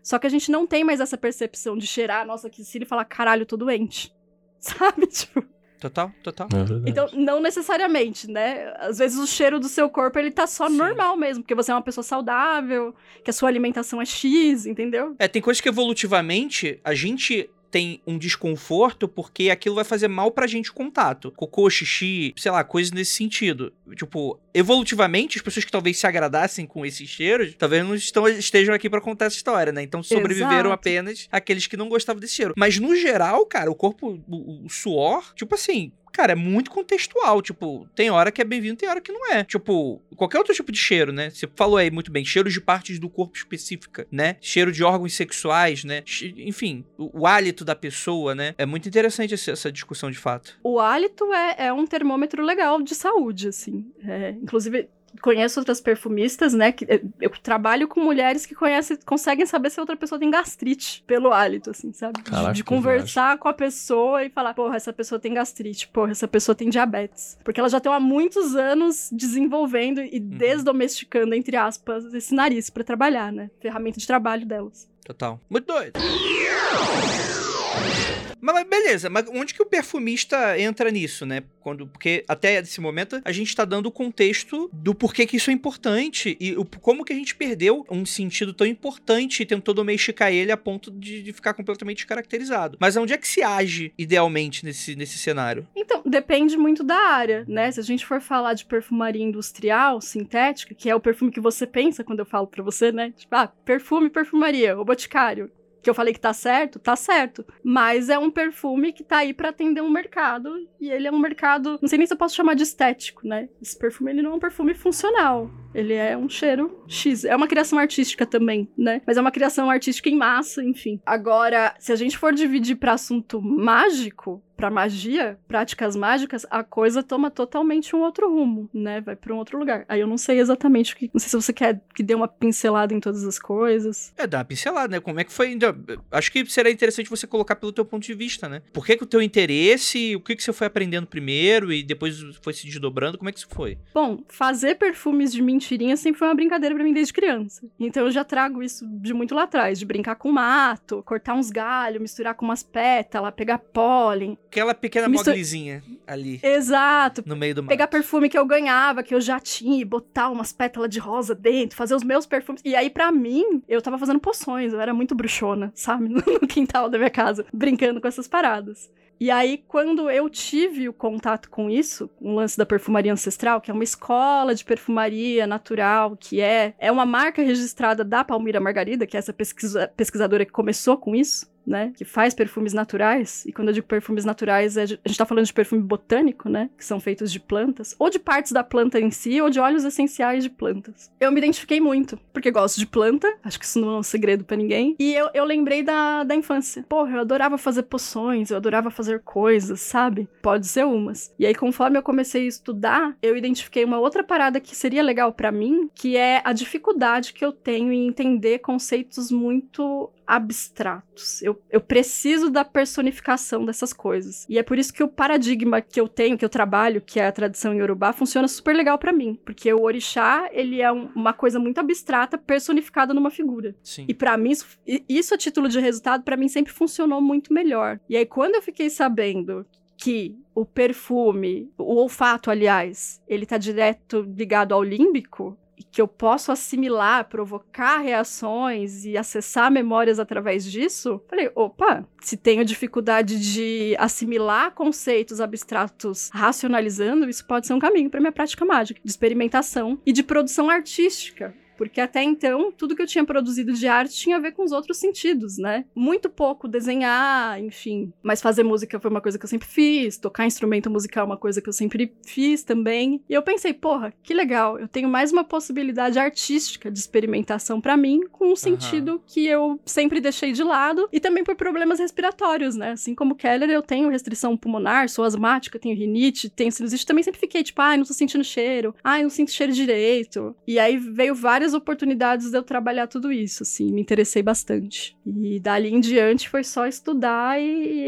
Só que a gente não tem mais essa percepção de cheirar, nossa, que se ele falar, caralho, eu tô doente. Sabe? Tipo, Total, total. É então, não necessariamente, né? Às vezes o cheiro do seu corpo, ele tá só Sim. normal mesmo, porque você é uma pessoa saudável, que a sua alimentação é X, entendeu? É, tem coisas que evolutivamente a gente tem um desconforto porque aquilo vai fazer mal pra gente o contato. Cocô, xixi, sei lá, coisas nesse sentido. Tipo, evolutivamente, as pessoas que talvez se agradassem com esses cheiros, talvez não estão, estejam aqui pra contar essa história, né? Então sobreviveram Exato. apenas aqueles que não gostavam desse cheiro. Mas no geral, cara, o corpo, o, o suor, tipo assim, cara, é muito contextual. Tipo, tem hora que é bem-vindo, tem hora que não é. Tipo, qualquer outro tipo de cheiro, né? Você falou aí muito bem, cheiros de partes do corpo específica, né? Cheiro de órgãos sexuais, né? Enfim, o, o hálito da pessoa, né? É muito interessante essa, essa discussão de fato. O hálito é, é um termômetro legal de saúde, assim. É, inclusive, conheço outras perfumistas, né? Que, eu, eu trabalho com mulheres que conhecem, conseguem saber se outra pessoa tem gastrite pelo hálito, assim, sabe? De- Caraca, de, conversar com a pessoa e falar, porra, essa pessoa tem gastrite, porra, essa pessoa tem diabetes. Porque elas já estão há muitos anos desenvolvendo e desdomesticando, entre aspas, esse nariz pra trabalhar, né? Ferramenta de trabalho delas. Total. Muito doido. Mas, beleza, mas onde que o perfumista entra nisso, né? Quando, porque até esse momento a gente tá dando o contexto do porquê que isso é importante e o, como que a gente perdeu um sentido tão importante e tentou domesticar ele a ponto de, de ficar completamente descaracterizado. Mas onde é que se age idealmente nesse, nesse cenário? Então, depende muito da área, né? Se a gente for falar de perfumaria industrial, sintética, que é o perfume que você pensa quando eu falo pra você, né? Tipo, ah, perfume, perfumaria, o boticário. Que eu falei que tá certo, tá certo. Mas é um perfume que tá aí pra atender um mercado. E ele é um mercado. Não sei nem se eu posso chamar de estético, né? Esse perfume ele não é um perfume funcional. Ele é um cheiro X. É uma criação artística também, né? Mas é uma criação artística em massa, enfim. Agora, se a gente for dividir pra assunto mágico, pra magia, práticas mágicas, a coisa toma totalmente um outro rumo, né? Vai pra um outro lugar. Aí eu não sei exatamente o que. Não sei se você quer que dê uma pincelada em todas as coisas. É, dá uma pincelada, né? Como é que foi. ainda- Acho que seria interessante você colocar pelo teu ponto de vista, né? Por que, que o teu interesse, o que, que você foi aprendendo primeiro e depois foi se desdobrando, como é que isso foi? Bom, fazer perfumes de mentira mentirinha sempre foi uma brincadeira pra mim desde criança. Então eu já trago isso de muito lá atrás, de brincar com mato, cortar uns galhos, misturar com umas pétalas, pegar pólen. Aquela pequena Mistu- moglizinha ali, Exato. no meio do mato. Pegar perfume que eu ganhava, que eu já tinha, e botar umas pétalas de rosa dentro, fazer os meus perfumes. E aí, pra mim, eu tava fazendo poções, eu era muito bruxona, sabe? No quintal da minha casa, brincando com essas paradas. E aí, quando eu tive o contato com isso, um lance da perfumaria ancestral, que é uma escola de perfumaria natural, que é, é uma marca registrada da Palmira Margarida, que é essa pesquisa- pesquisadora que começou com isso, né? Que faz perfumes naturais. E quando eu digo perfumes naturais, é a gente tá falando de perfume botânico, né? Que são feitos de plantas, ou de partes da planta em si, ou de óleos essenciais de plantas. Eu me identifiquei muito, porque gosto de planta, acho que isso não é um segredo pra ninguém. E eu, eu lembrei da, da infância. Porra, eu adorava fazer poções, eu adorava fazer coisas, sabe? Pode ser umas. E aí, conforme eu comecei a estudar, eu identifiquei uma outra parada que seria legal pra mim, que é a dificuldade que eu tenho em entender conceitos muito abstratos. Eu, eu preciso da personificação dessas coisas. E é por isso que o paradigma que eu tenho, que eu trabalho, que é a tradição iorubá, funciona super legal pra mim. Porque o orixá, ele é um- uma coisa muito abstrata, personificada numa figura. Sim. E pra mim, isso, isso a título de resultado, pra mim sempre funcionou muito melhor. E aí, quando eu fiquei sabendo que o perfume, o olfato, aliás, ele tá direto ligado ao límbico, que eu posso assimilar, provocar reações e acessar memórias através disso, falei, opa, se tenho dificuldade de assimilar conceitos abstratos racionalizando, isso pode ser um caminho para minha prática mágica, de experimentação e de produção artística. Porque até então, tudo que eu tinha produzido de arte tinha a ver com os outros sentidos, né? Muito pouco desenhar, enfim. Mas fazer música foi uma coisa que eu sempre fiz, tocar instrumento musical é uma coisa que eu sempre fiz também. E eu pensei, porra, que legal, eu tenho mais uma possibilidade artística de experimentação pra mim, com um sentido que eu sempre deixei de lado, e também por problemas respiratórios, né? Assim como Keller, eu tenho restrição pulmonar, sou asmática, tenho rinite, tenho sinusite, também sempre fiquei tipo, ai, não tô sentindo cheiro, ai, não sinto cheiro direito. E aí veio várias oportunidades de eu trabalhar tudo isso, assim, me interessei bastante. E dali em diante foi só estudar e,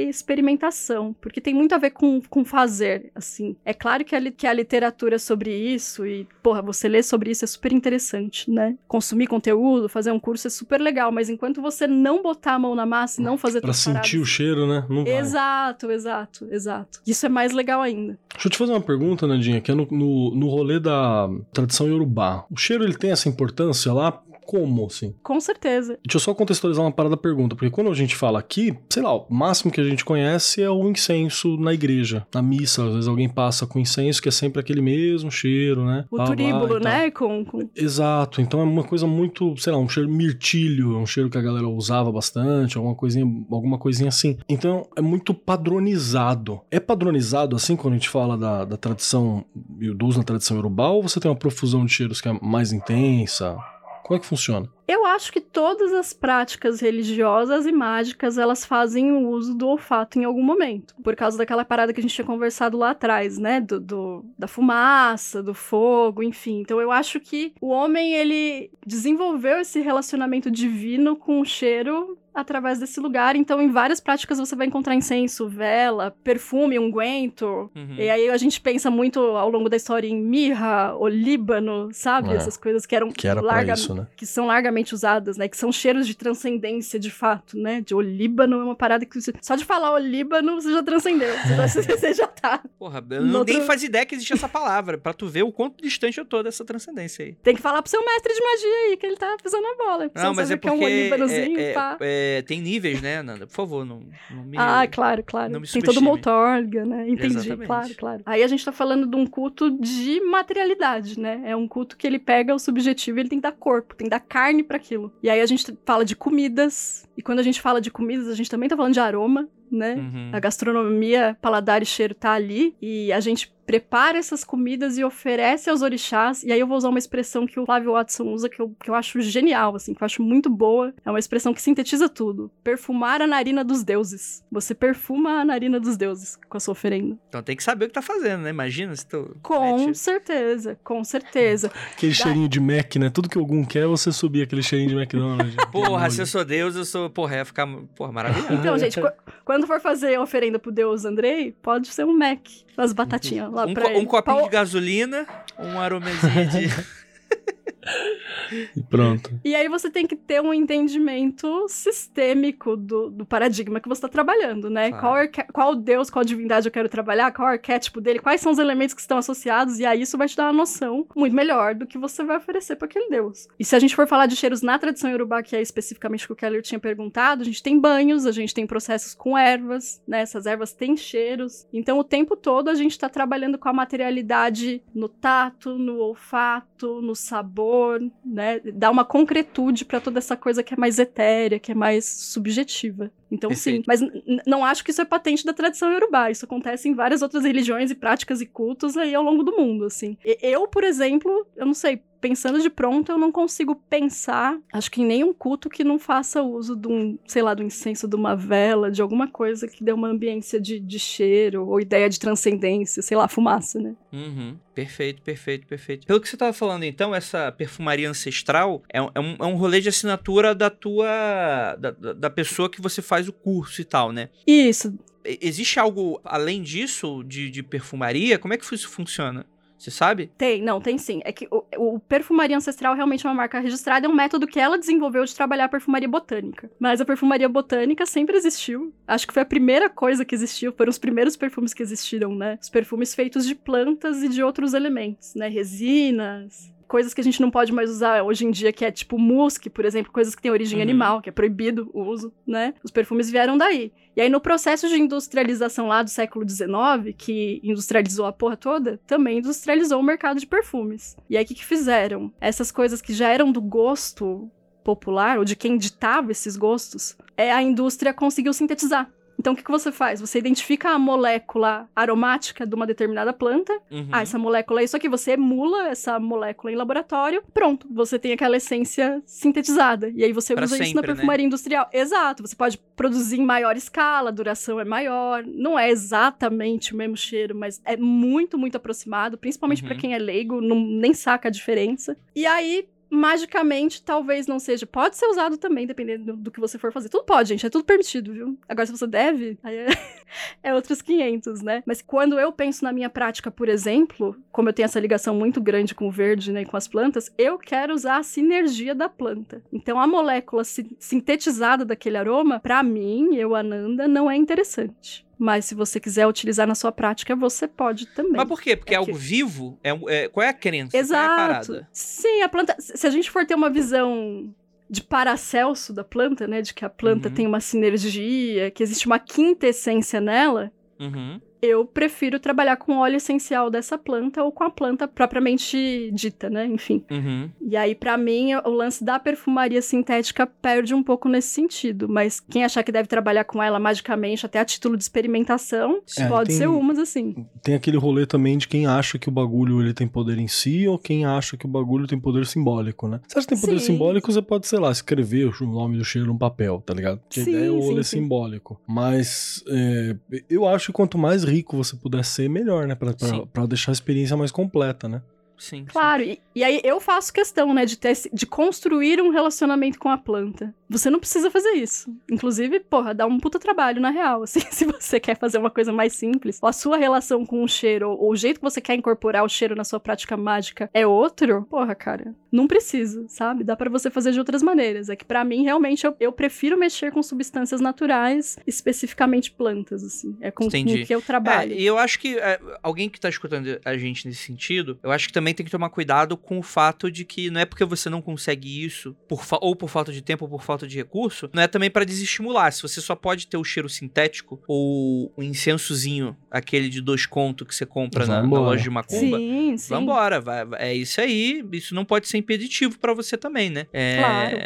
e experimentação, porque tem muito a ver com, com fazer, assim. É claro que a, que a literatura sobre isso e, porra, você ler sobre isso é super interessante, né? Consumir conteúdo, fazer um curso é super legal, mas enquanto você não botar a mão na massa e não fazer Pra sentir paradas- o cheiro, né? Não vai. Exato, exato, exato. Isso é mais legal ainda. Deixa eu te fazer uma pergunta, Nandinha, que é no, no, no rolê da tradição iorubá. O cheiro, ele tem essa importância lá? Como, assim? Com certeza. Deixa eu só contextualizar uma parada da pergunta, porque quando a gente fala aqui, sei lá, o máximo que a gente conhece é o incenso na igreja, na missa. Às vezes alguém passa com incenso, que é sempre aquele mesmo cheiro, né? O turíbulo, e né? Com, com... Exato, então é uma coisa muito, sei lá, um cheiro mirtilho, um cheiro que a galera usava bastante, alguma coisinha, alguma coisinha assim. Então é muito padronizado. É padronizado assim quando a gente fala da, da tradição, do uso na tradição urubá, ou você tem uma profusão de cheiros que é mais intensa? Como é que funciona? Eu acho que todas as práticas religiosas e mágicas, elas fazem o uso do olfato em algum momento. Por causa daquela parada que a gente tinha conversado lá atrás, né? Do, do- da fumaça, do fogo, enfim. Então eu acho que o homem, ele desenvolveu esse relacionamento divino com o cheiro através desse lugar. Então, em várias práticas você vai encontrar incenso, vela, perfume, unguento. Uhum. E aí a gente pensa muito ao longo da história em mirra, olíbano, sabe? É. Essas coisas que eram Que era larga- isso, né? que são largamente usadas, né? Que são cheiros de transcendência, de fato, né? De olíbano é uma parada que você... só de falar olíbano você já transcendeu. Você, já- você já tá. Porra, eu não outro- nem fazia ideia que existia essa palavra, pra tu ver o quanto distante eu tô dessa transcendência aí. Tem que falar pro seu mestre de magia aí que ele tá pisando a bola. Você Não, mas é é porque um olíbanozinho, é- é- pá. é, tem níveis, né, Nanda? Por favor, não, não me... Ah, claro, claro. não me Tem todo o subestime. Moltorga, né? Entendi, Exatamente. claro, claro. Aí a gente tá falando de um culto de materialidade, né? É um culto que ele pega o subjetivo e ele tem que dar corpo, tem que dar carne pra aquilo. E aí a gente fala de comidas, e quando a gente fala de comidas, a gente também tá falando de aroma, né? Uhum. A gastronomia, paladar e cheiro tá ali, e a gente prepara essas comidas e oferece aos orixás. E aí eu vou usar uma expressão que o Flávio Watson usa, que eu, que eu acho genial, assim, que eu acho muito boa. É uma expressão que sintetiza tudo. Perfumar a narina dos deuses. Você perfuma a narina dos deuses com a sua oferenda. Então tem que saber o que tá fazendo, né? Imagina se tu... Com mete- certeza, com certeza. Aquele cheirinho de Mac, né? Tudo que algum quer, você subir aquele cheirinho de McDonald's. Porra, se eu sou Deus, eu sou... Porra, ia ficar... Porra, maravilhoso. Então, gente, qu- quando for fazer oferenda pro deus Andrei, pode ser um Mac. As batatinhas lá um, pra co- ele. um copinho Pau- de gasolina, um aromezinho de... E pronto. E aí você tem que ter um entendimento sistêmico do, do paradigma que você está trabalhando, né? Claro. Qual, arque- qual deus, qual divindade eu quero trabalhar, qual arquétipo dele, quais são os elementos que estão associados, e aí isso vai te dar uma noção muito melhor do que você vai oferecer para aquele deus. E se a gente for falar de cheiros na tradição iorubá, que é especificamente o que o Keller tinha perguntado, a gente tem banhos, a gente tem processos com ervas, né? Essas ervas têm cheiros. Então o tempo todo a gente está trabalhando com a materialidade no tato, no olfato, no sabor, né? Dá uma concretude para toda essa coisa que é mais etérea, que é mais subjetiva. Então, sim. Perfeito. Mas n- n- não acho que isso é patente da tradição iorubá. Isso acontece em várias outras religiões e práticas e cultos aí ao longo do mundo, assim. Eu, por exemplo, eu não sei, pensando de pronto, eu não consigo pensar, acho que em nenhum culto que não faça uso de um, sei lá, do incenso, de uma vela, de alguma coisa que dê uma ambiência de, de cheiro ou ideia de transcendência, sei lá, fumaça, né? Uhum. Perfeito, perfeito, perfeito. Pelo que você tava falando, então, essa perfumaria ancestral é, um- é um, é um rolê de assinatura da tua. Da, da- pessoa que você faz o curso e tal, né? Isso, Existe algo além disso de, de perfumaria? Como é que isso funciona? Você sabe? Tem, não, tem sim. É que o, o Perfumaria Ancestral realmente é uma marca registrada, é um método que ela desenvolveu de trabalhar a perfumaria botânica. Mas a perfumaria botânica sempre existiu. Acho que foi a primeira coisa que existiu, foram os primeiros perfumes que existiram, né? Os perfumes feitos de plantas e de outros elementos, né? Resinas. Coisas que a gente não pode mais usar hoje em dia, que é tipo musk, por exemplo, coisas que têm origem Uhum. animal, que é proibido o uso, né? Os perfumes vieram daí. E aí, no processo de industrialização lá do século XIX, que industrializou a porra toda, também industrializou o mercado de perfumes. E aí, o que, que fizeram? Essas coisas que já eram do gosto popular, ou de quem ditava esses gostos, é a indústria conseguiu sintetizar. Então, o que, que você faz? Você identifica a molécula aromática de uma determinada planta. Uhum. Ah, essa molécula é isso aqui. Você emula essa molécula em laboratório. Pronto, você tem aquela essência sintetizada. E aí você Pra usa isso na sempre, né? perfumaria industrial. Exato. Você pode produzir em maior escala, a duração é maior. Não é exatamente o mesmo cheiro, mas é muito, muito aproximado. Principalmente Uhum. pra quem é leigo, não, nem saca a diferença. E aí. Magicamente, talvez não seja. Pode ser usado também, dependendo do, que você for fazer. Tudo pode, gente. É tudo permitido, viu? Agora, se você deve, aí é, é outros 500, né? Mas quando eu penso na minha prática, por exemplo, como eu tenho essa ligação muito grande com o verde, né, e com as plantas, eu quero usar a sinergia da planta. Então, a molécula si- sintetizada daquele aroma, pra mim, eu, Ananda, não é interessante. Mas se você quiser utilizar na sua prática, você pode também. Mas por quê? Porque é, É algo que- vivo? É, é- qual é a crença? Qual é a Exato. parada? Sim, a planta. Se a gente for ter uma visão de Paracelso da planta, né? De que a planta Uhum. tem uma sinergia, que existe uma quinta essência nela, Uhum. Eu prefiro trabalhar com o óleo essencial dessa planta ou com a planta propriamente dita, né? Enfim. Uhum. E aí, pra mim, o lance da perfumaria sintética perde um pouco nesse sentido. Mas quem achar que deve trabalhar com ela magicamente, até a título de experimentação, É, pode tem- ser umas assim. Tem aquele rolê também de quem acha que o bagulho ele tem poder em si ou quem acha que o bagulho tem poder simbólico, né? Se acha que tem poder Sim. simbólico, você pode, sei lá, escrever o nome do cheiro num papel, tá ligado? Porque a Sim, ideia o sim, olho é sim. simbólico. Mas é, eu acho que quanto mais rico você puder ser, melhor, né? Pra, pra, pra deixar a experiência mais completa, né? Sim. sim. Claro, e, e aí eu faço questão, né, de, ter, de construir um relacionamento com a planta. Você não precisa fazer isso. Inclusive, porra, dá um puta trabalho, na real. Assim, se você quer fazer uma coisa mais simples, ou a sua relação com o cheiro, ou, ou o jeito que você quer incorporar o cheiro na sua prática mágica é outro, porra, cara, não precisa, sabe? Dá pra você fazer de outras maneiras. É que pra mim, realmente, eu, eu prefiro mexer com substâncias naturais, especificamente plantas, assim. É com, com que eu trabalho. É, e eu acho que é, alguém que tá escutando a gente nesse sentido, eu acho que também tem que tomar cuidado com o fato de que não é porque você não consegue isso, por ou por falta de tempo ou por falta de recurso, não é também pra desestimular. Se você só pode ter o cheiro sintético ou o incensozinho, aquele de dois contos que você compra na, na loja de macumba, Sim, sim. Vambora, vai, vai- é isso aí. Isso não pode ser impeditivo pra você também, né? É, Claro.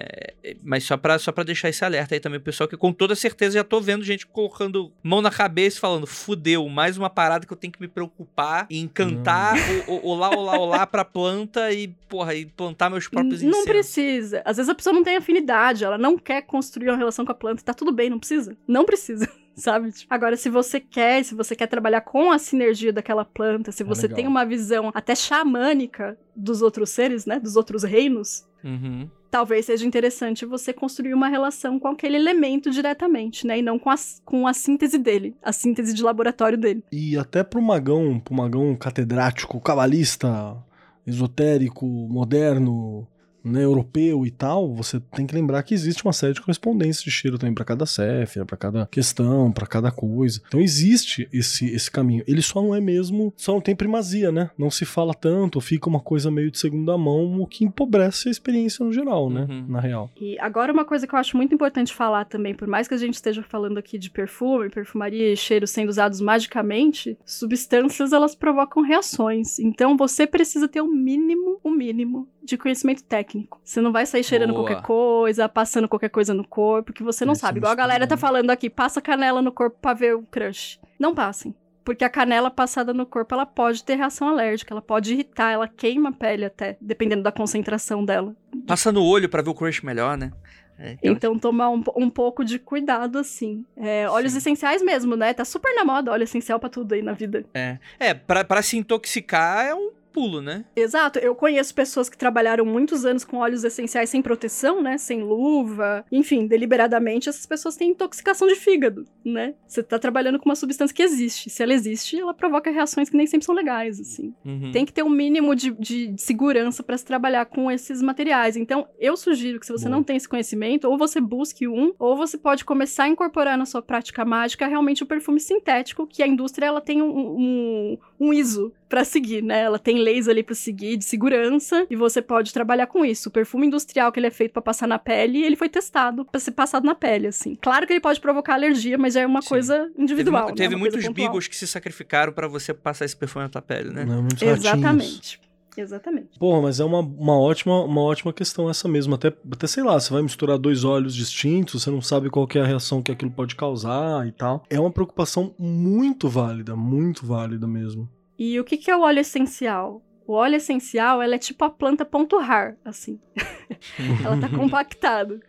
Mas só pra, só pra deixar esse alerta aí também, pessoal, que com toda certeza já tô vendo gente colocando mão na cabeça e falando: fudeu, mais uma parada que eu tenho que me preocupar e encantar o, o, olá, olá, olá pra planta e, porra, e plantar meus próprios Não incensos. precisa. Às vezes a pessoa não tem afinidade, ela não quer construir uma relação com a planta, tá tudo bem, não precisa. Não precisa. Sabe? Tipo, Agora, se você quer, se você quer trabalhar com a sinergia daquela planta, se É você legal. tem uma visão até xamânica dos outros seres, né? Dos outros reinos, Uhum. Talvez seja interessante você construir uma relação com aquele elemento diretamente, né? E não com a, com a síntese dele, a síntese de laboratório dele. E até pro magão, pro magão catedrático, cabalista, esotérico, moderno, né, europeu e tal, você tem que lembrar que existe uma série de correspondências de cheiro também para cada céfira, para cada questão, para cada coisa. Então existe esse, esse caminho. Ele só não é mesmo, só não tem primazia, né? Não se fala tanto, fica uma coisa meio de segunda mão, o que empobrece a experiência no geral, né? Uhum. Na real. E agora uma coisa que eu acho muito importante falar também, por mais que a gente esteja falando aqui de perfume, perfumaria e cheiros sendo usados magicamente, substâncias elas provocam reações. Então você precisa ter o mínimo, o mínimo de conhecimento técnico. Você não vai sair cheirando Boa. qualquer coisa, passando qualquer coisa no corpo, que você não Esse é sabe. Igual a galera tá falando aqui, passa canela no corpo pra ver o crush. Não passem. Porque a canela passada no corpo, ela pode ter reação alérgica, ela pode irritar, ela queima a pele até, dependendo da concentração dela. Passa no olho pra ver o crush melhor, né? É, aquela- Então, tomar um, um pouco de cuidado, assim. É, óleos Sim. essenciais mesmo, né? Tá super na moda óleo essencial pra tudo aí na vida. É, é pra, pra se intoxicar é um pulo, né? Exato. Eu conheço pessoas que trabalharam muitos anos com óleos essenciais sem proteção, né? Sem luva. Enfim, deliberadamente, essas pessoas têm intoxicação de fígado, né? Você tá trabalhando com uma substância que existe. Se ela existe, ela provoca reações que nem sempre são legais, assim. Uhum. Tem que ter um mínimo de, de segurança para se trabalhar com esses materiais. Então, eu sugiro que se você Boa. não tem esse conhecimento, ou você busque um, ou você pode começar a incorporar na sua prática mágica realmente o perfume sintético, que a indústria ela tem um, um, um ISO para seguir, né? Ela tem leis ali para seguir de segurança e você pode trabalhar com isso. O perfume industrial que ele é feito para passar na pele, ele foi testado para ser passado na pele, assim. Claro que ele pode provocar alergia, mas já é uma Sim. coisa Teve, individual. mu- né? teve muitos bigos que se sacrificaram pra você passar esse perfume na tua pele, né? Né, muitos ratinhos. Exatamente. Porra, mas é uma, uma, ótima, uma ótima questão essa mesmo. Até, até, sei lá, você vai misturar dois óleos distintos, você não sabe qual que é a reação que aquilo pode causar e tal. É uma preocupação muito válida, muito válida mesmo. E o que, que é o óleo essencial? O óleo essencial, ela é tipo a planta ponto rar, assim. ela tá compactado.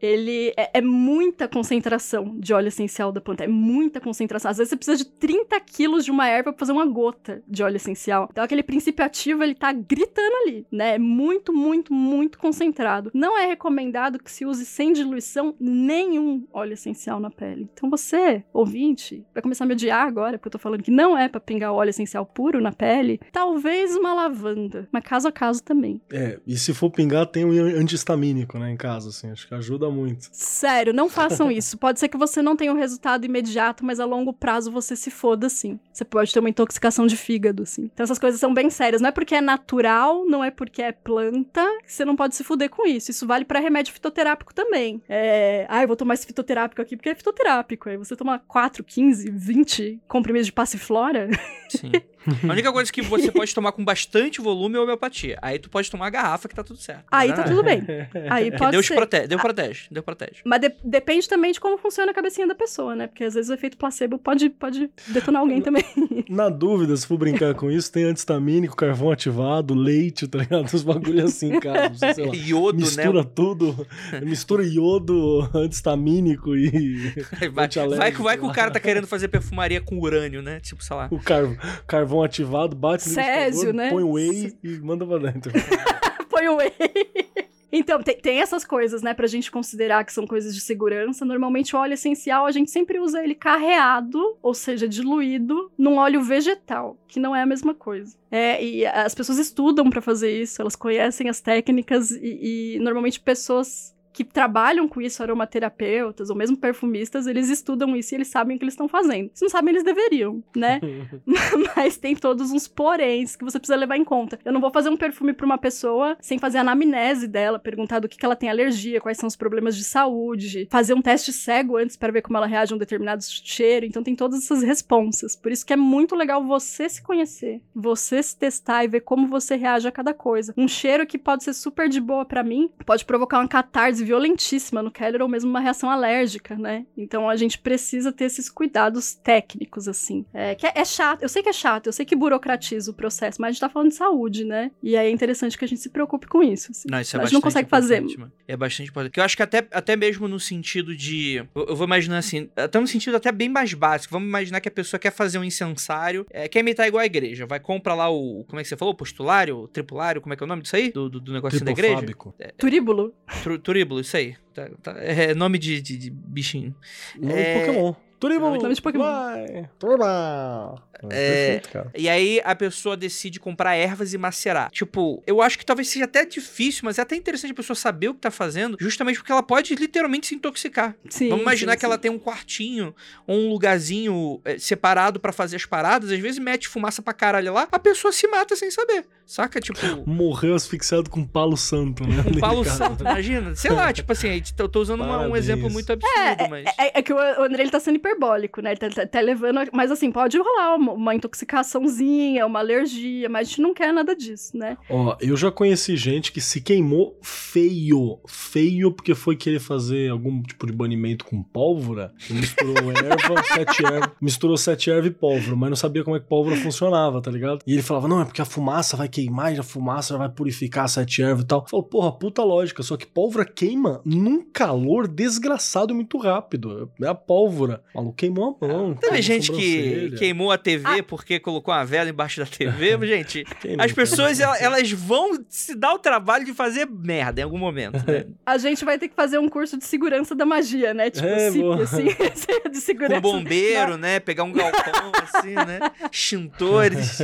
Ele é, é muita concentração de óleo essencial da planta, é muita concentração. Às vezes você precisa de 30 quilos de uma erva pra fazer uma gota de óleo essencial. Então aquele princípio ativo, ele tá gritando ali, né? É muito, muito, muito concentrado. Não é recomendado que se use sem diluição nenhum óleo essencial na pele. Então você, ouvinte, vai começar a me odiar agora, porque eu tô falando que não é pra pingar óleo essencial puro na pele. Talvez uma lavanda, mas caso a caso também. É, e se for pingar, tem um antihistamínico, né, em casa, assim, acho que ajuda muito. Sério, não façam isso. Pode ser que você não tenha um resultado imediato, mas a longo prazo você se foda, sim. Você pode ter uma intoxicação de fígado, assim. Então essas coisas são bem sérias. Não é porque é natural, não é porque é planta, que você não pode se fuder com isso. Isso vale pra remédio fitoterápico também. É... Ah, eu vou tomar esse fitoterápico aqui porque é fitoterápico. Aí você toma 4, 15, 20 comprimidos de passiflora. Sim. A única coisa que você pode tomar com bastante volume é homeopatia. Aí tu pode tomar a garrafa que tá tudo certo. Aí tá tudo bem. Aí pode Deus ser. protege, Deus protege, Deus protege. Mas de- depende também de como funciona a cabecinha da pessoa, né? Porque às vezes o efeito placebo pode, pode detonar alguém também. Na dúvida, se for brincar com isso, tem antistamínico, carvão ativado, leite, tá ligado? Os bagulhos assim não sei, sei lá. Iodo, Mistura né? tudo, mistura iodo, antistamínico e Vai, vai, que- vai que o cara tá querendo fazer perfumaria com urânio, né? Tipo, sei lá. o car- carvão ativado, bate no Césio, né? põe whey e manda pra dentro. Põe o whey. Então, tem, tem essas coisas, né, pra gente considerar que são coisas de segurança. Normalmente, o óleo essencial, a gente sempre usa ele carreado, ou seja, diluído, num óleo vegetal, que não é a mesma coisa. É, e as pessoas estudam pra fazer isso, elas conhecem as técnicas e, e normalmente pessoas que trabalham com isso, aromaterapeutas ou mesmo perfumistas, eles estudam isso e eles sabem o que eles estão fazendo. Se não sabem, eles deveriam, né? Mas tem todos uns poréns que você precisa levar em conta. Eu não vou fazer um perfume pra uma pessoa sem fazer a anamnese dela, perguntar do que, que ela tem alergia, quais são os problemas de saúde, fazer um teste cego antes para ver como ela reage a um determinado cheiro. Então tem todas essas responsas. Por isso que é muito legal você se conhecer, você se testar e ver como você reage a cada coisa. Um cheiro que pode ser super de boa pra mim pode provocar uma catarse violentíssima no Keller ou mesmo uma reação alérgica, né? Então a gente precisa ter esses cuidados técnicos, assim. É, que é, é chato, eu sei que é chato, eu sei que burocratiza o processo, mas a gente tá falando de saúde, né? E aí é interessante que a gente se preocupe com isso. assim. Não, isso é a gente não consegue fazer. mano. É bastante importante. Porque eu acho que até, até mesmo no sentido de. Eu, eu vou imaginar assim, até no sentido até bem mais básico. Vamos imaginar que a pessoa quer fazer um incensário, é, quer imitar igual a igreja. Vai comprar lá o. Como é que você falou? Postulário? O tripulário? Como é que é o nome disso aí? Do, do, do negócio da igreja? Tripofábico. Turíbulo. Tru- Turíbulo, isso aí. Tá- tá- é nome de, de, de bichinho. Nome É- Pokémon. Turibon, Nome de Pokémon. vai! É, Perfeito, cara. E aí a pessoa decide comprar ervas e macerar. Tipo, eu acho que talvez seja até difícil, mas é até interessante a pessoa saber o que tá fazendo, justamente porque ela pode literalmente se intoxicar. Sim, Vamos imaginar sim, que ela sim. tem um quartinho ou um lugarzinho é, separado pra fazer as paradas, às vezes mete fumaça pra caralho lá, a pessoa se mata sem saber. Saca? Tipo, Morreu asfixiado com palo santo, né? um palo santo, imagina. Sei lá, tipo assim, eu tô usando uma- um exemplo muito absurdo, mas. É, é que o André ele tá sendo hiperbólico, né? Ele tá, tá- tá levando. Mas assim, pode rolar uma, uma intoxicaçãozinha, uma alergia, mas a gente não quer nada disso, né? Ó, eu já conheci gente que se queimou feio. Feio porque foi querer fazer algum tipo de banimento com pólvora. E misturou erva, sete ervas. Misturou sete ervas e pólvora, mas não sabia como é que pólvora funcionava, tá ligado? E ele falava, não, é porque a fumaça vai queimar e a fumaça já vai purificar sete ervas e tal. Falou, porra, puta lógica. Só que pólvora queima num calor desgraçado e muito rápido. É a pólvora. O maluco queimou a mão. Teve a gente que queimou a TV porque colocou uma vela embaixo da TV. gente, as pessoas elas, elas vão se dar o trabalho de fazer merda em algum momento, né? A gente vai ter que fazer um curso de segurança da magia, né? Tipo, É, CIP, assim, de Com segurança. bombeiro, né? Pegar um galpão assim, né? Extintores.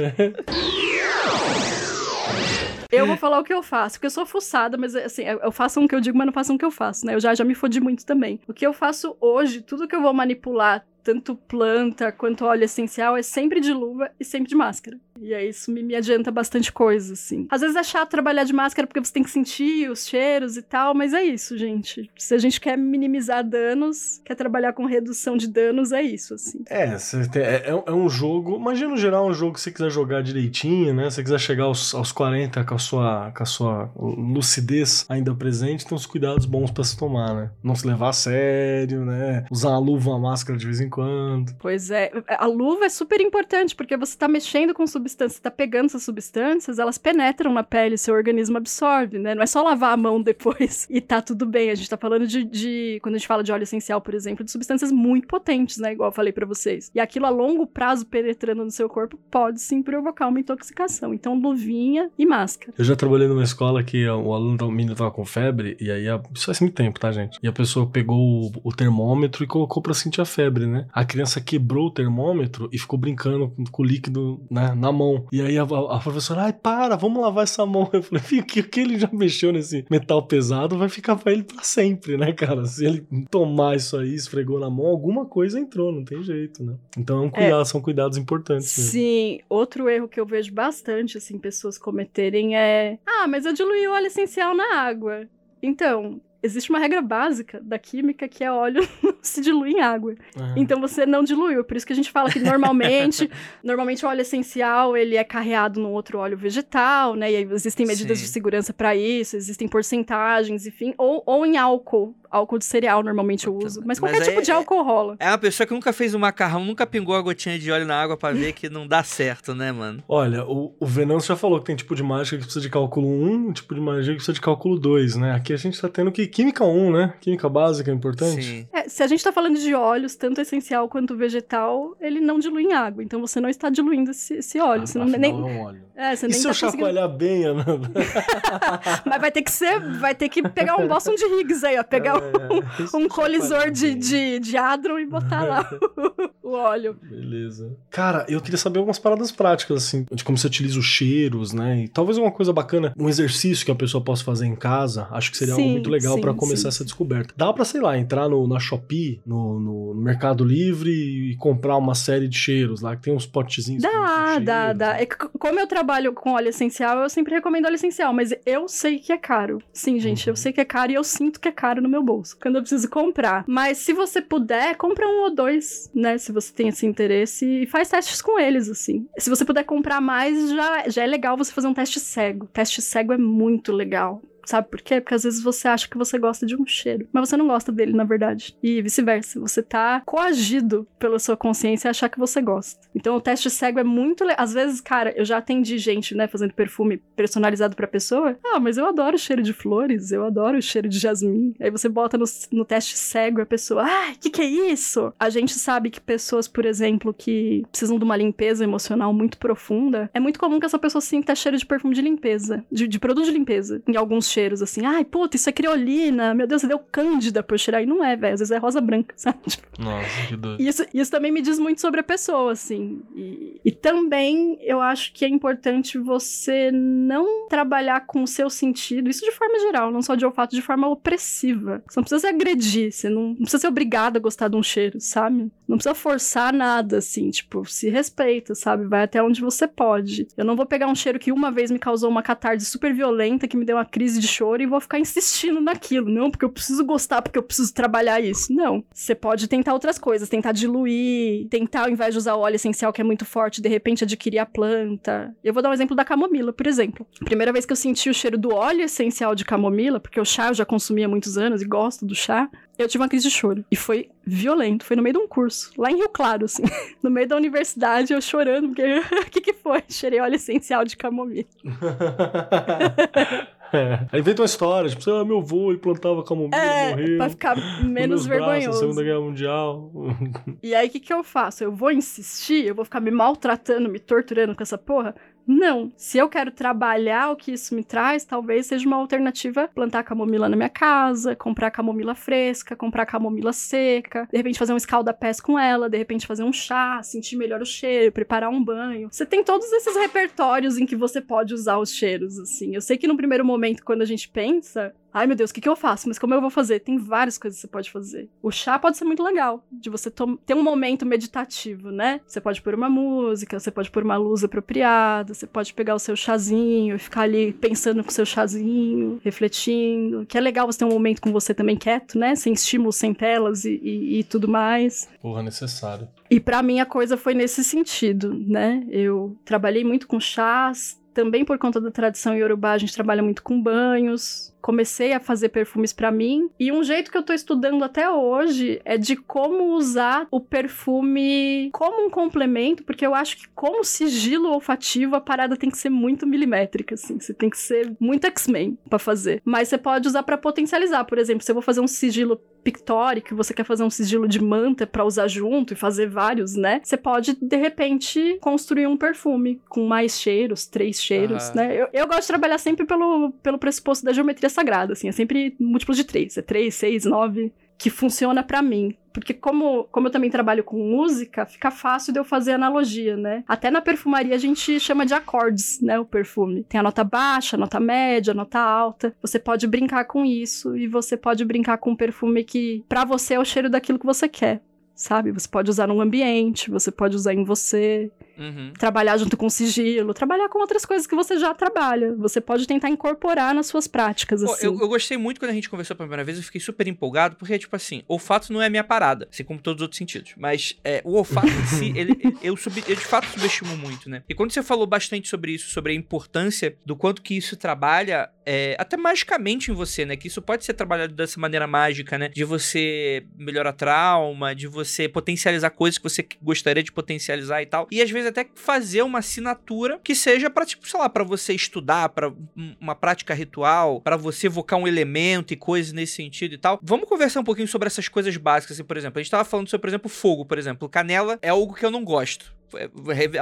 Eu vou falar o que eu faço, porque eu sou fuçada, mas assim, eu eu faço um que eu digo, mas não faço um que eu faço, né? Eu já, já me fodi muito também. O que eu faço hoje, tudo que eu vou manipular, tanto planta quanto óleo essencial, é sempre de luva e sempre de máscara. E aí isso me, me adianta bastante coisa, assim. Às vezes é chato trabalhar de máscara porque você tem que sentir os cheiros e tal, mas é isso, gente. Se a gente quer minimizar danos, quer trabalhar com redução de danos, é isso, assim. É, é, é um- é um jogo. Imagina no geral um jogo que você quiser jogar direitinho, né? Se você quiser chegar aos, aos 40 com a, sua, com a sua lucidez ainda presente, tem uns cuidados bons pra se tomar, né? Não se levar a sério, né? Usar uma luva, uma máscara de vez em quando. Pois é, a luva é super importante, porque você tá mexendo com substâncias, tá pegando essas substâncias, elas penetram na pele, seu organismo absorve, né? Não é só lavar a mão depois e tá tudo bem. A gente tá falando de, de- quando a gente fala de óleo essencial, por exemplo, de substâncias muito potentes, né? Igual eu falei pra vocês. E aquilo a longo prazo penetrando no seu corpo pode sim provocar uma intoxicação. Então, luvinha e máscara. Eu já trabalhei numa escola que o aluno, o menino tava com febre, e aí, a- isso faz muito tempo, tá, gente? E a pessoa pegou o, o termômetro e colocou pra sentir a febre, né? A criança quebrou o termômetro e ficou brincando com, com o líquido né, na mão. E aí a, a- professora, ai, para, vamos lavar essa mão. Eu falei, que, que ele já mexeu nesse metal pesado vai ficar pra ele pra sempre, né, cara? Se ele tomar isso aí, esfregou na mão, alguma coisa entrou, não tem jeito, né? Então é um cuidado, são cuidados importantes. mesmo. Sim, outro erro que eu vejo bastante, assim, pessoas cometerem é... Ah, mas eu diluí o óleo essencial na água. Então, existe uma regra básica da química que é óleo não se dilui em água. É. Então você não diluiu. Por isso que a gente fala que normalmente, normalmente o óleo essencial, ele é carreado no outro óleo vegetal, né? E aí existem medidas Sim. de segurança para isso, existem porcentagens, enfim, ou, ou em álcool. Álcool de cereal normalmente eu uso. mas Mas qualquer aí tipo de é- álcool rola. É uma pessoa que nunca fez um macarrão, nunca pingou a gotinha de óleo na água pra ver que não dá certo, né, mano? Olha, o, o Venâncio já falou que tem tipo de mágica que precisa de cálculo 1 e tipo de magia que precisa de cálculo 2, né? Aqui a gente tá tendo que química 1, né? Química básica é importante. Sim. É, se a gente tá falando de óleos, tanto essencial quanto vegetal, ele não dilui em água. Então você não está diluindo esse, esse óleo. você não, nem, é um óleo. É, você E nem se tá eu conseguindo- chacoalhar bem, Ana? Mas vai ter que ser, vai ter que pegar um Boston de Higgs aí, ó. Pegar É, um eu colisor chacoalhar de, bem. de, de hadron e botar lá o, óleo. Beleza. Cara, eu queria saber algumas paradas práticas, assim, de como você utiliza os cheiros, né? E talvez uma coisa bacana, um exercício que a pessoa possa fazer em casa, acho que seria algo Sim, muito legal pra começar sim. essa descoberta. Dá pra, sei lá, entrar no, na Shopee, no, no Mercado Livre e comprar uma série de cheiros lá, que tem uns potezinhos. Dá, cheiros, dá, dá. né? É que c- como eu trabalho com óleo essencial, eu sempre recomendo óleo essencial, mas eu sei que é caro. Sim, gente, eu Uhum. sei que é caro e eu sinto que é caro no meu bolso, quando eu preciso comprar. Mas se você puder, compra um ou dois, né, se você tem esse interesse e faz testes com eles, assim. Se você puder comprar mais, já, já é legal você fazer um teste cego. Teste cego é muito legal. Sabe por quê? Porque às vezes você acha que você gosta de um cheiro, mas você não gosta dele, na verdade. E vice-versa. Você tá coagido pela sua consciência a achar que você gosta. Então o teste cego é muito legal. Às vezes, cara, eu já atendi gente, né, fazendo perfume personalizado pra pessoa. Ah, mas eu adoro o cheiro de flores, eu adoro o cheiro de jasmim. Aí você bota no, no teste cego a pessoa, ah, que que é isso? A gente sabe que pessoas, por exemplo, que precisam de uma limpeza emocional muito profunda, é muito comum que essa pessoa sinta cheiro de perfume de limpeza, de, de produto de limpeza, em alguns cheiros cheiros, assim. Ai, puta, isso é criolina. Meu Deus, você deu cândida por cheirar. E não é, velho. Às vezes é rosa branca, sabe? Tipo, Nossa, que doido. isso, isso também me diz muito sobre a pessoa, assim. E, e também eu acho que é importante você não trabalhar com o seu sentido, isso de forma geral, não só de olfato, de forma opressiva. Você não precisa se agredir, você não, não precisa ser obrigado a gostar de um cheiro, sabe? Não precisa forçar nada, assim, tipo, se respeita, sabe? Vai até onde você pode. Eu não vou pegar um cheiro que uma vez me causou uma catarse super violenta, que me deu uma crise de choro, e vou ficar insistindo naquilo. Não, porque eu preciso gostar, porque eu preciso trabalhar isso. Não. Você pode tentar outras coisas, tentar diluir, tentar, ao invés de usar o óleo essencial que é muito forte, de repente adquirir a planta. Eu vou dar um exemplo da camomila, por exemplo. Primeira vez que eu senti o cheiro do óleo essencial de camomila, porque o chá eu já consumi há muitos anos e gosto do chá, eu tive uma crise de choro. E foi violento. Foi no meio de um curso. Lá em Rio Claro, assim. No meio da universidade, eu chorando, porque. O que, que foi? Cheirei óleo essencial de camomila. É. Aí inventa uma história, tipo, ah, meu avô, ele plantava camomila, É, morreu. pra ficar nos menos meus braços vergonhoso. Segunda Guerra Mundial. E aí, o que, que eu faço? Eu vou insistir? Eu vou ficar me maltratando, me torturando com essa porra? Não. Se eu quero trabalhar o que isso me traz, talvez seja uma alternativa plantar camomila na minha casa, comprar camomila fresca, comprar camomila seca, de repente fazer um escalda-pés com ela, de repente fazer um chá, sentir melhor o cheiro, preparar um banho. Você tem todos esses repertórios em que você pode usar os cheiros, assim. Eu sei que no primeiro momento, quando a gente pensa, Ai, meu Deus, o que, que eu faço? Mas como eu vou fazer? Tem várias coisas que você pode fazer. O chá pode ser muito legal, de você ter um momento meditativo, né? Você pode pôr uma música, você pode pôr uma luz apropriada, você pode pegar o seu chazinho e ficar ali pensando com o seu chazinho, refletindo. Que é legal você ter um momento com você também quieto, né? Sem estímulos, sem telas e, e- e tudo mais. Porra, necessário. E pra mim a coisa foi nesse sentido, né? Eu trabalhei muito com chás, também por conta da tradição iorubá, a gente trabalha muito com banhos. Comecei a fazer perfumes pra mim, e um jeito que eu tô estudando até hoje é de como usar o perfume como um complemento, porque eu acho que como sigilo olfativo a parada tem que ser muito milimétrica assim, você tem que ser muito X-Men pra fazer. Mas você pode usar pra potencializar, por exemplo, se eu vou fazer um sigilo pictórico, você quer fazer um sigilo de manta pra usar junto e fazer vários, né? Você pode, de repente, construir um perfume com mais cheiros, três cheiros, Aham. né? Eu, eu gosto de trabalhar sempre pelo, pelo pressuposto da geometria sagrada, assim, é sempre múltiplo de três, é três, seis, nove, que funciona pra mim. Porque como, como eu também trabalho com música, fica fácil de eu fazer analogia, né? Até na perfumaria a gente chama de acordes, né? O perfume. Tem a nota baixa, a nota média, a nota alta. Você pode brincar com isso e você pode brincar com um perfume que pra você é o cheiro daquilo que você quer. Sabe? Você pode usar num ambiente, você pode usar em você Uhum. trabalhar junto com sigilo, trabalhar com outras coisas que você já trabalha. Você pode tentar incorporar nas suas práticas, assim. eu, eu gostei muito quando a gente conversou pela primeira vez, eu fiquei super empolgado, porque, tipo assim, olfato não é a minha parada, assim como todos os outros sentidos. Mas é, o olfato em si, ele, ele- eu, sub- eu de fato subestimo muito, né? E quando você falou bastante sobre isso, sobre a importância do quanto que isso trabalha, é, até magicamente em você, né? Que isso pode ser trabalhado dessa maneira mágica, né? De você melhorar trauma, de você potencializar coisas que você gostaria de potencializar e tal. E às vezes até fazer uma assinatura que seja pra, tipo, sei lá, pra você estudar, um- uma prática ritual, pra você evocar um elemento e coisas nesse sentido e tal. Vamos conversar um pouquinho sobre essas coisas básicas, assim, por exemplo. A gente tava falando sobre, por exemplo, fogo, por exemplo. Canela é algo que eu não gosto. É,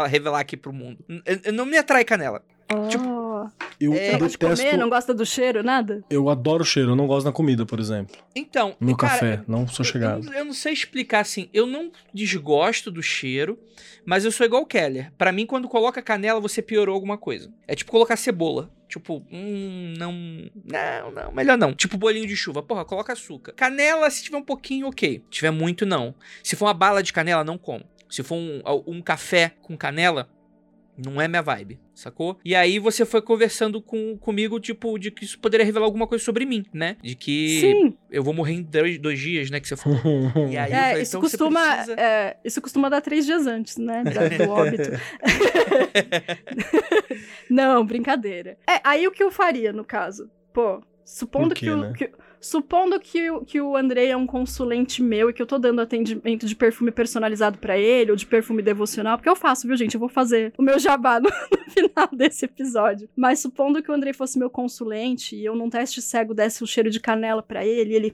revelar, aqui pro mundo. N- Não me atrai canela. tipo, Eu É, detesto. comer, não gosta do cheiro, nada? Eu adoro o cheiro, eu não gosto da comida, por exemplo. Então, No cara, café, não sou chegado. Eu, eu não sei explicar assim. Eu não desgosto do cheiro, mas eu sou igual o Keller. Pra mim, quando coloca canela, você piorou alguma coisa. É tipo colocar cebola. Tipo, hum, não. Não, não, melhor não. Tipo bolinho de chuva. Porra, coloca açúcar. Canela, se tiver um pouquinho, ok. Se tiver muito, não. Se for uma bala de canela, não como. Se for um, um café com canela, não é minha vibe, sacou? E aí você foi conversando com, comigo, tipo, de que isso poderia revelar alguma coisa sobre mim, né? De que Sim. eu vou morrer em dois, dois dias, né? Que você falou. E aí eu É, falei, isso então você costuma, precisa- é, isso costuma dar três dias antes, né? do óbito. Não, brincadeira. É, aí o que eu faria, no caso? Pô, supondo quê, que, o, né? que- Supondo que, o- que o Andrei é um consulente meu e que eu tô dando atendimento de perfume personalizado pra ele, ou de perfume devocional, porque eu faço, viu, gente? Eu vou fazer o meu jabá no, no final desse episódio. Mas supondo que o Andrei fosse meu consulente e eu num teste cego desse o cheiro de canela pra ele, e ele.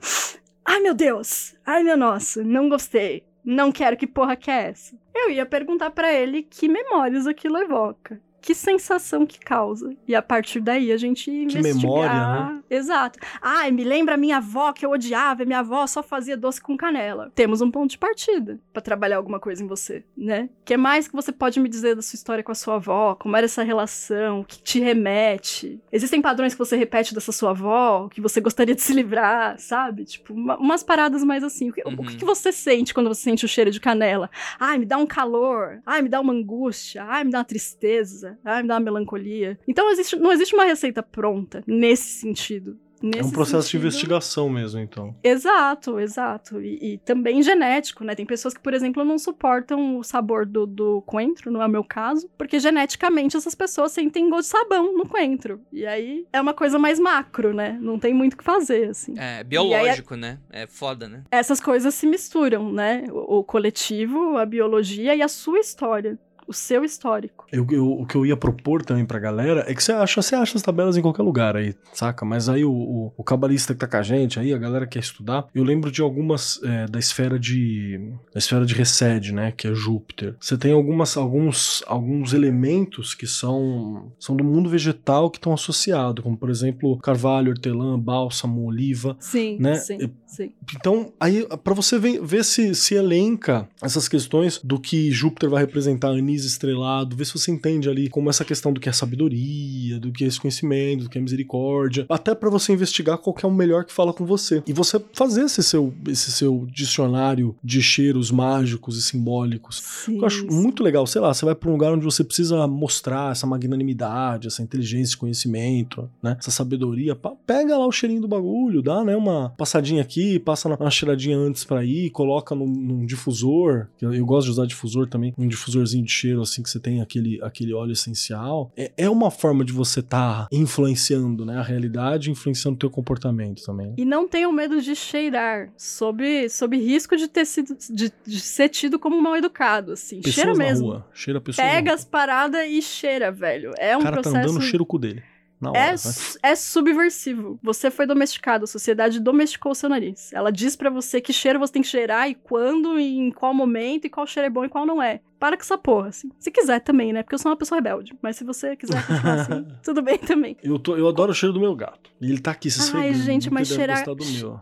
Ai, meu Deus! Ai, meu nossa, não gostei. Não quero, que porra que é essa? Eu ia perguntar pra ele que memórias aquilo evoca. Que sensação que causa. E a partir daí a gente investigar. memória, né? Exato. Ai, me lembra a minha avó que eu odiava, minha avó só fazia doce com canela. Temos um ponto de partida pra trabalhar alguma coisa em você, né? O que mais que você pode me dizer da sua história com a sua avó? Como era essa relação? O que te remete? Existem padrões que você repete dessa sua avó, que você gostaria de se livrar, sabe? Tipo, uma- umas paradas mais assim. O que, o Uhum. que que você sente quando você sente o cheiro de canela? Ai, me dá um calor. Ai, me dá uma angústia. Ai, me dá uma tristeza. Ai, me dá uma melancolia. Então, existe, não existe uma receita pronta nesse sentido. É um Nesse processo de sentido- investigação mesmo, então. Exato, exato. E, e também genético, né? Tem pessoas que, por exemplo, não suportam o sabor do, do coentro, não é o meu caso, porque geneticamente essas pessoas sentem gosto de sabão no coentro. E aí é uma coisa mais macro, né? Não tem muito o que fazer, assim. É, biológico, né? É foda, né? Essas coisas se misturam, né? O, o coletivo, a biologia e a sua história. O seu histórico. Eu, eu- o que eu ia propor também pra galera é que você acha, você acha as tabelas em qualquer lugar aí, saca? Mas aí o, o, o cabalista que tá com a gente aí, a galera que quer estudar, eu lembro de algumas é, da esfera de. da esfera de Recede, né? Que é Júpiter. Você tem algumas, alguns, alguns elementos que são, são do mundo vegetal que estão associados, como por exemplo, carvalho, hortelã, bálsamo, oliva. Sim, Né? sim, sim. Então, aí, pra você ver, ver se, se elenca essas questões do que Júpiter vai representar, anis estrelado, ver se você entende ali como essa questão do que é sabedoria, do que é esse conhecimento, do que é misericórdia, até pra você investigar qual é o melhor que fala com você. E você fazer esse seu, esse seu dicionário de cheiros mágicos e simbólicos. Sim, Eu acho sim. muito legal, sei lá, você vai pra um lugar onde você precisa mostrar essa magnanimidade, essa inteligência, esse conhecimento, né? Essa sabedoria. Pega lá o cheirinho do bagulho, dá, né? Uma passadinha aqui, passa na- uma cheiradinha antes pra ir, coloca num, num difusor. Eu, eu gosto de usar difusor também, um difusorzinho de cheiro, assim, que você tem aquele, aquele óleo essencial. É, é uma forma de você estar influenciando, né? A realidade, influenciando o teu comportamento também. E não tenham medo de cheirar, sob, sob risco de ter sido de, de ser tido como mal educado, assim. Pessoas cheira mesmo. rua, cheira pessoas na Pega as paradas e cheira, velho. É um O cara tá processo. andando, cheira o cu dele. Na hora, é, vai. su- é subversivo. Você foi domesticado, a sociedade domesticou o seu nariz. Ela diz pra você que cheiro você tem que cheirar e quando, e em qual momento, e qual cheiro é bom e qual não é. Para com essa porra, assim. Se quiser também, né? Porque eu sou uma pessoa rebelde. Mas se você quiser continuar assim, tudo bem também. Eu, tô, eu adoro o cheiro do meu gato. E ele tá aqui se Ai, esfregando. gente, mas cheirar-.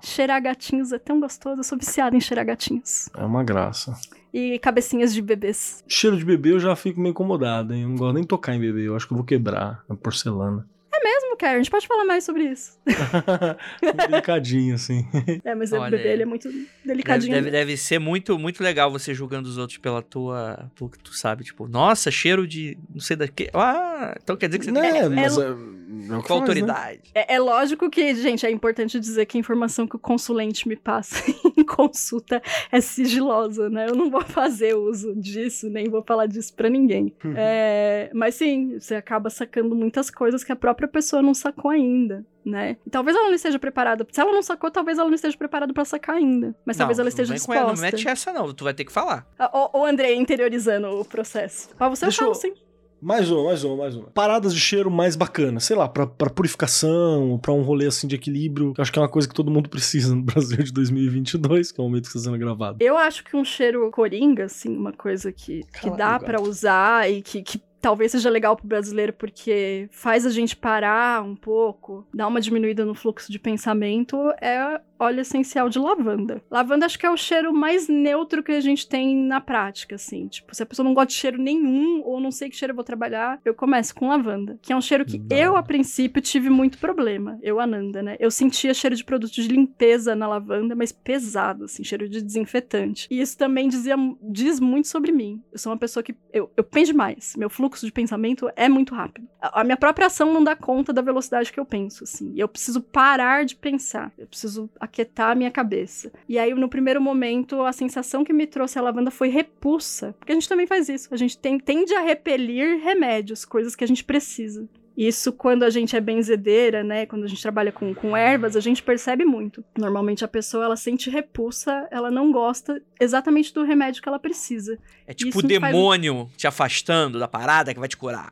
Cheirar gatinhos é tão gostoso. Eu sou viciada em cheirar gatinhos. É uma graça. E cabecinhas de bebês. Cheiro de bebê eu já fico meio incomodado, hein? Eu não gosto nem tocar em bebê. Eu acho que eu vou quebrar a porcelana. guess Mesmo, cara, a gente pode falar mais sobre isso. Delicadinho, assim. É, mas Olha o bebê ele é muito Deve, delicadinho. deve, deve ser muito, muito legal você julgando os outros pela tua. Pelo que tu sabe. Tipo, nossa, cheiro de. Não sei da que. Ah, então quer dizer que você né? tem. Mas é- é, é que Com faz, né? autoridade. É, é lógico que, gente, é importante dizer que a informação que o consulente me passa em consulta é sigilosa, né? Eu não vou fazer uso disso, nem vou falar disso pra ninguém. Uhum. É, mas sim, você acaba sacando muitas coisas que a própria pessoa não sacou ainda, né? E talvez ela não esteja preparada. Se ela não sacou, talvez ela não esteja preparada pra sacar ainda. Mas talvez Não, ela esteja com ela, disposta. Não mete essa, não. Tu vai ter que falar. Ah, Ô, ô, André, interiorizando o processo. Pra você, Deixa eu eu- falo sim. Mais uma, mais uma, mais uma. Paradas de cheiro mais bacanas. Sei lá, pra, pra purificação, pra um rolê assim de equilíbrio. Que eu acho que é uma coisa que todo mundo precisa no Brasil de 2022, que é o momento que está sendo gravado. Eu acho que um cheiro coringa, assim, uma coisa que, que dá pra usar e que, que talvez seja legal pro brasileiro porque faz a gente parar um pouco, dá uma diminuída no fluxo de pensamento, é óleo essencial de lavanda. Lavanda acho que é o cheiro mais neutro que a gente tem na prática, assim. Tipo, se a pessoa não gosta de cheiro nenhum ou não sei que cheiro eu vou trabalhar, eu começo com lavanda, que é um cheiro que Da eu, a princípio, tive muito problema. Eu, Ananda, né? Eu sentia cheiro de produto de limpeza na lavanda, mas pesado, assim, cheiro de desinfetante. E isso também dizia, diz muito sobre mim. Eu sou uma pessoa que. Eu, eu penso demais. Meu fluxo de pensamento é muito rápido. A, minha própria ação não dá conta da velocidade que eu penso, assim. Eu preciso parar de pensar. Eu preciso aquietar a minha cabeça. E aí, no primeiro momento, a sensação que me trouxe a lavanda foi repulsa. Porque a gente também faz isso. A gente tem- tende a repelir remédios, coisas que a gente precisa. Isso, quando a gente é benzedeira, né? Quando a gente trabalha com, com ervas, a gente percebe muito. Normalmente a pessoa ela sente repulsa, ela não gosta exatamente do remédio que ela precisa. É tipo o me faz- demônio te afastando da parada que vai te curar.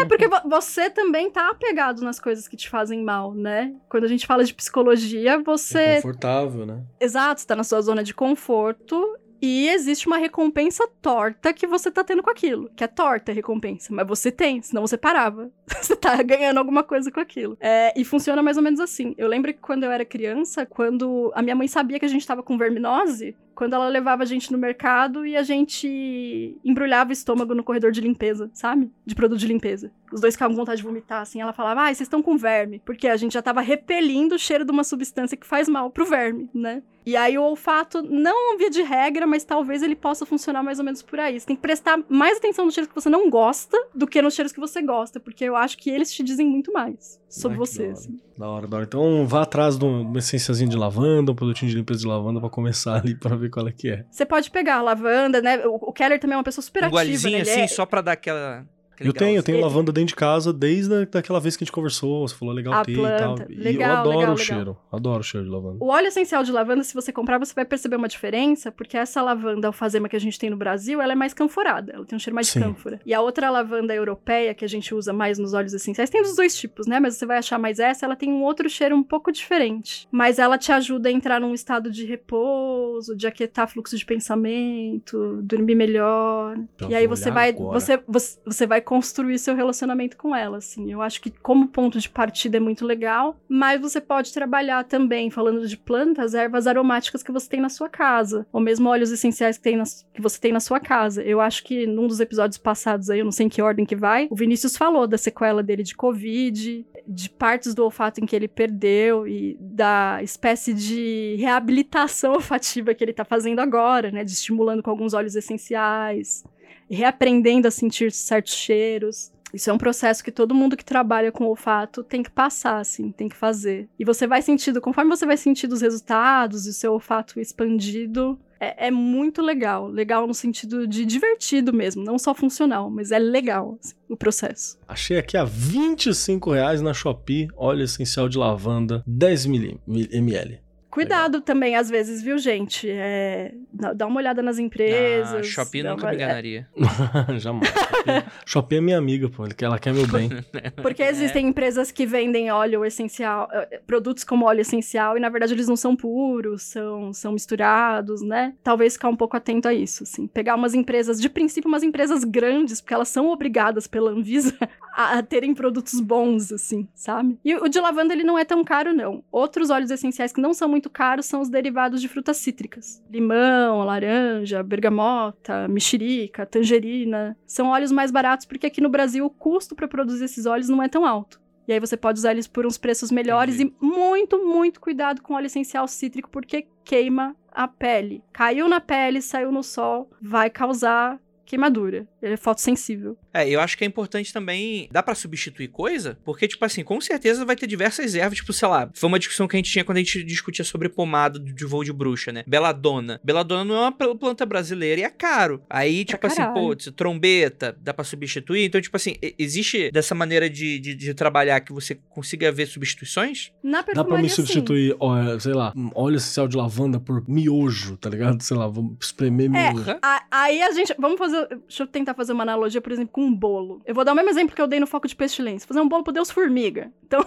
É, porque vo- você também tá apegado nas coisas que te fazem mal, né? Quando a gente fala de psicologia, É você. confortável, né? Exato, está na sua zona de conforto E existe uma recompensa torta que você tá tendo com aquilo. Que é torta a recompensa. Mas você tem, senão você parava. você tá ganhando alguma coisa com aquilo. É, e funciona mais ou menos assim. Eu lembro que quando eu era criança, quando a minha mãe sabia que a gente tava com verminose, quando ela levava a gente no mercado e a gente embrulhava o estômago no corredor de limpeza, sabe? De produto de limpeza. Os dois ficavam com vontade de vomitar, assim. Ela falava, ah, vocês estão com verme. Porque a gente já tava repelindo o cheiro de uma substância que faz mal pro verme, né? E aí o olfato, não via de regra, mas talvez ele possa funcionar mais ou menos por aí. Você tem que prestar mais atenção nos cheiros que você não gosta do que nos cheiros que você gosta, porque eu acho que eles te dizem muito mais sobre Ai, você. da hora. assim. Da hora, da hora. Então vá atrás de um- uma essenciazinha de lavanda, um produtinho de limpeza de lavanda pra começar ali pra ver qual é que é. Você pode pegar a lavanda, né? O, o Keller também é uma pessoa super Um ativa, né? Ele assim, é- só pra dar aquela. Eu tenho, eu tenho lavanda dentro de casa desde a, daquela vez que a gente conversou. Você falou legal A ter e tal. planta. E eu Legal, adoro legal, o legal. cheiro. Adoro o cheiro de lavanda. O óleo essencial de lavanda, se você comprar, você vai perceber uma diferença, porque essa lavanda alfazema que a gente tem no Brasil, ela é mais canforada, ela tem um cheiro mais Sim. de cânfora. E a outra lavanda europeia, que a gente usa mais nos óleos essenciais, tem dos dois tipos, né? Mas você vai achar mais essa, ela tem um outro cheiro um pouco diferente. Mas ela te ajuda a entrar num estado de repouso, de aquietar fluxo de pensamento, dormir melhor. Já e aí você vai, você, você, você vai construir seu relacionamento com ela, assim. Eu acho que como ponto de partida é muito legal, mas você pode trabalhar também, falando de plantas, ervas aromáticas que você tem na sua casa, ou mesmo óleos essenciais que, tem na- que você tem na sua casa. Eu acho que num dos episódios passados aí, eu não sei em que ordem que vai, o Vinícius falou da sequela dele de Covid, de partes do olfato em que ele perdeu e da espécie de reabilitação olfativa que ele tá fazendo agora, né? De estimulando com alguns óleos essenciais, reaprendendo a sentir certos cheiros. Isso é um processo que todo mundo que trabalha com olfato tem que passar, assim, tem que fazer. E você vai sentindo, conforme você vai sentindo os resultados e o seu olfato expandido, é, é muito legal. Legal no sentido de divertido mesmo, não só funcional, mas é legal assim, o processo. Achei aqui a 25 reais na Shopee, óleo essencial de lavanda, 10 ml. Cuidado também, às vezes, viu, gente? É, dá uma olhada nas empresas. Ah, Shopee nunca uma- me enganaria. Jamais. Shopee, é minha amiga, pô. Ela quer meu bem. Porque existem empresas que vendem óleo essencial, eh, produtos como óleo essencial, e na verdade eles não são puros, são, são misturados, né? Talvez ficar um pouco atento a isso, assim. Pegar umas empresas, de princípio, umas empresas grandes, porque elas são obrigadas pela Anvisa a, a terem produtos bons, assim, sabe? E o de lavanda, ele não é tão caro, não. Outros óleos essenciais que não são muito caros são os derivados de frutas cítricas. Limão, laranja, bergamota, mexerica, tangerina. São óleos mais baratos porque aqui no Brasil o custo para produzir esses óleos não é tão alto. E aí você pode usar eles por uns preços melhores e muito, muito cuidado com óleo essencial cítrico porque queima a pele. Caiu na pele, saiu no sol, vai causar queimadura. Ele é fotossensível. É, eu acho que é importante também. Dá pra substituir coisa? Porque, tipo assim, com certeza vai ter diversas ervas. Tipo, sei lá, foi uma discussão que a gente tinha quando a gente discutia sobre pomada de voo de bruxa, né? Beladona. Beladona não é uma pl- planta brasileira e é caro. Aí, tipo assim, caralho. pô, trombeta, dá pra substituir. Então, tipo assim, existe dessa maneira de, de, de trabalhar que você consiga ver substituições? Na Dá pra me sim. substituir, ó, sei lá, óleo essencial de lavanda por miojo, tá ligado? Sei lá, vamos espremer É, miojo. a- aí a gente. Vamos fazer. Deixa eu tentar fazer uma analogia, por exemplo, com um bolo. Eu vou dar o mesmo exemplo que eu dei no foco de pestilência. Fazer um bolo pro Deus Formiga. Então,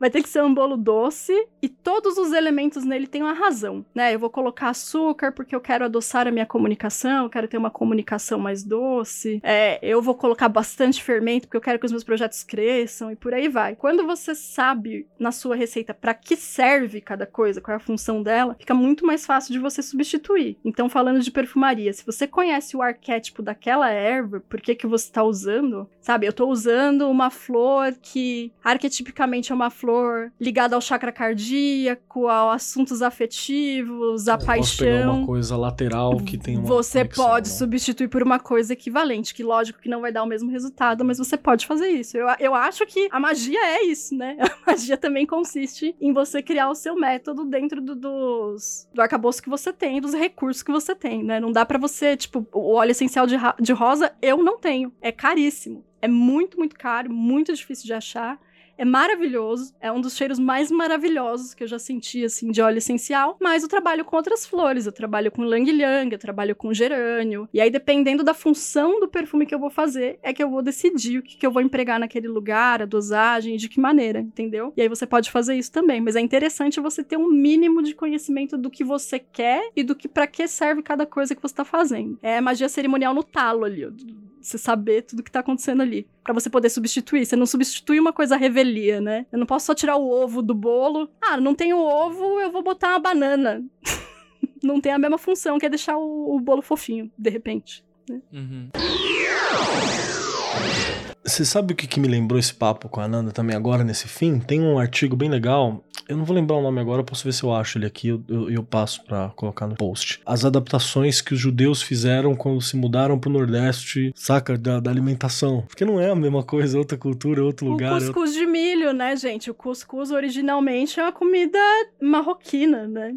vai ter que ser um bolo doce e todos os elementos nele têm uma razão, né? Eu vou colocar açúcar porque eu quero adoçar a minha comunicação, eu quero ter uma comunicação mais doce. É, eu vou colocar bastante fermento porque eu quero que os meus projetos cresçam e por aí vai. Quando você sabe na sua receita para que serve cada coisa, qual é a função dela, fica muito mais fácil de você substituir. Então, falando de perfumaria, se você conhece o arquétipo daquela erva, por que que você tá usando? Sabe, eu tô usando uma flor que arquetipicamente é uma flor ligada ao chakra cardíaco, a assuntos afetivos, a Eu Posso pegar paixão. uma coisa lateral que tem uma Você conexão, pode né? substituir por uma coisa equivalente, que lógico que não vai dar o mesmo resultado, mas você pode fazer isso. Eu, eu acho que a magia é isso, né? A magia também consiste em você criar o seu método dentro do, dos, do arcabouço que você tem, dos recursos que você tem, né? Não dá pra você, tipo, o óleo essencial de, de rosa eu não tenho. É caríssimo. É muito, muito caro, muito difícil de achar. é maravilhoso, é um dos cheiros mais maravilhosos que eu já senti, assim, de óleo essencial, mas eu trabalho com outras flores, eu trabalho com lang-lang, eu trabalho com gerânio, e aí dependendo da função do perfume que eu vou fazer, é que eu vou decidir o que, que eu vou empregar naquele lugar, a dosagem, de que maneira, entendeu? E aí você pode fazer isso também, mas é interessante você ter um mínimo de conhecimento do que você quer e do que para que serve cada coisa que você tá fazendo. É magia cerimonial no talo ali, você saber tudo que tá acontecendo ali. para você poder substituir. Você não substitui uma coisa à revelia, né? Eu não posso só tirar o ovo do bolo. Ah, não tem o ovo, eu vou botar uma banana. não tem a mesma função, que é deixar o, o bolo fofinho, de repente. Né? Uhum. Você sabe o que, que me lembrou esse papo com a Ananda também agora nesse fim? Tem um artigo bem legal. Eu não vou lembrar o nome agora, eu posso ver se eu acho ele aqui, eu, eu, eu passo para colocar no post. As adaptações que os judeus fizeram quando se mudaram pro Nordeste, saca? Da, da alimentação. Porque não é a mesma coisa, outra cultura, outro lugar. O cuscuz de milho, né, gente? O cuscuz originalmente é uma comida marroquina, né?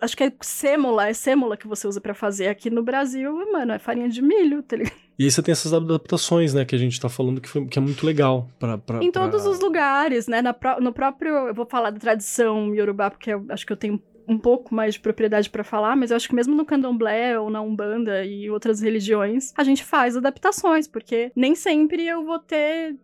Acho que é sêmola, é sêmola que você usa para fazer aqui no Brasil, mano, é farinha de milho, tá ligado? E aí você tem essas adaptações, né, que a gente tá falando que, foi, que é muito legal pra, pra Em pra... todos os lugares, né, na, no próprio, eu vou falar da tradição Yorubá, porque eu acho que eu tenho um pouco mais de propriedade para falar, mas eu acho que mesmo no candomblé ou na umbanda e outras religiões, a gente faz adaptações, porque nem sempre eu vou ter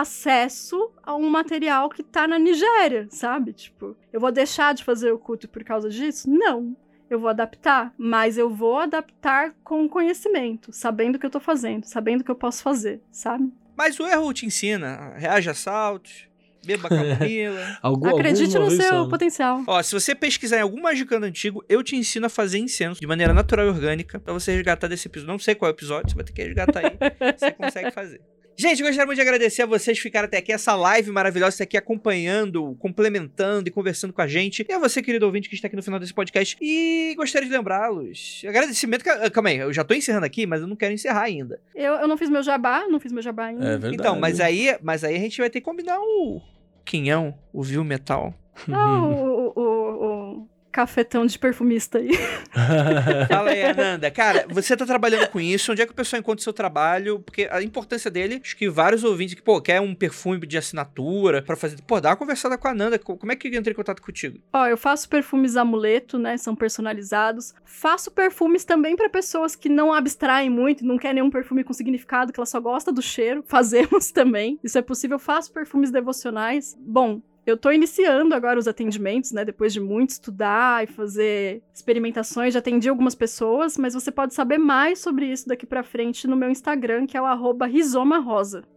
acesso a um material que tá na Nigéria, sabe? Tipo, eu vou deixar de fazer o culto por causa disso? Não. Eu vou adaptar, mas eu vou adaptar com conhecimento, sabendo o que eu tô fazendo, sabendo o que eu posso fazer, sabe? Mas o erro te ensina, reage a saltos, beba camomila. Algum, Acredite no seu só, né? potencial. Ó, se você pesquisar em algum magicando antigo, eu te ensino a fazer incenso de maneira natural e orgânica pra você resgatar desse episódio. Não sei qual é o episódio, você vai ter que resgatar aí. você consegue fazer. Gente, gostaria muito de agradecer a vocês que ficaram até aqui, essa live maravilhosa, aqui acompanhando, complementando e conversando com a gente. E a você, querido ouvinte, que está aqui no final desse podcast. E gostaria de lembrá-los. Agradecimento. que- Calma aí, eu já tô encerrando aqui, mas eu não quero encerrar ainda. Eu, eu não fiz meu jabá, não fiz meu jabá ainda. É verdade. Então, mas aí, mas aí a gente vai ter que combinar o quinhão, o viu metal. Ah, o, o, o, o cafetão de perfumista aí. Fala aí, Ananda. Cara, você tá trabalhando com isso. Onde é que o pessoal encontra o seu trabalho? Porque a importância dele, acho que vários ouvintes que, pô, quer um perfume de assinatura pra fazer. Pô, dá uma conversada com a Ananda. Co- Como é que eu entrei em contato contigo? Ó, eu faço perfumes amuleto, né? São personalizados. Faço perfumes também pra pessoas que não abstraem muito, não querem um perfume com significado, que ela só gosta do cheiro. Fazemos também. Isso é possível. Faço perfumes devocionais. Bom, eu tô iniciando agora os atendimentos, né? Depois de muito estudar e fazer experimentações, já atendi algumas pessoas, mas você pode saber mais sobre isso daqui pra frente no meu Instagram, que é o arroba.